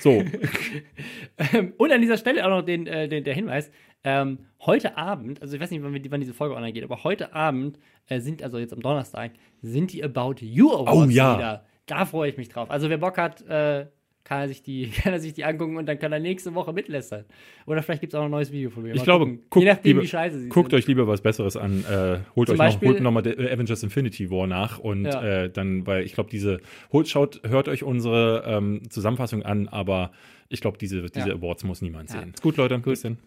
Speaker 1: So, [laughs]
Speaker 2: Und an dieser Stelle auch noch den, äh, den, der Hinweis. Ähm, heute Abend, also ich weiß nicht, wann, wann diese Folge online geht, aber heute Abend äh, sind, also jetzt am Donnerstag, sind die About You Awards
Speaker 1: Oh, ja.
Speaker 2: wieder. Da freue ich mich drauf. Also wer Bock hat, äh, kann, er sich die, [laughs] kann er sich die angucken und dann kann er nächste Woche mitlästern. Oder vielleicht gibt es auch ein neues Video von mir.
Speaker 1: ich
Speaker 2: Mal
Speaker 1: glaube,
Speaker 2: gucken.
Speaker 1: guckt,
Speaker 2: nachdem,
Speaker 1: lieber, guckt euch lieber was Besseres an. Äh, holt
Speaker 2: Zum
Speaker 1: euch noch, holt noch mal Avengers Infinity War nach und
Speaker 2: Ja.
Speaker 1: äh, dann, weil ich glaube, diese, holt, schaut, hört euch unsere ähm, Zusammenfassung an, aber ich glaube, diese, diese
Speaker 2: Ja.
Speaker 1: Awards muss niemand
Speaker 2: Ja.
Speaker 1: sehen. Ist gut, Leute. Bis dann.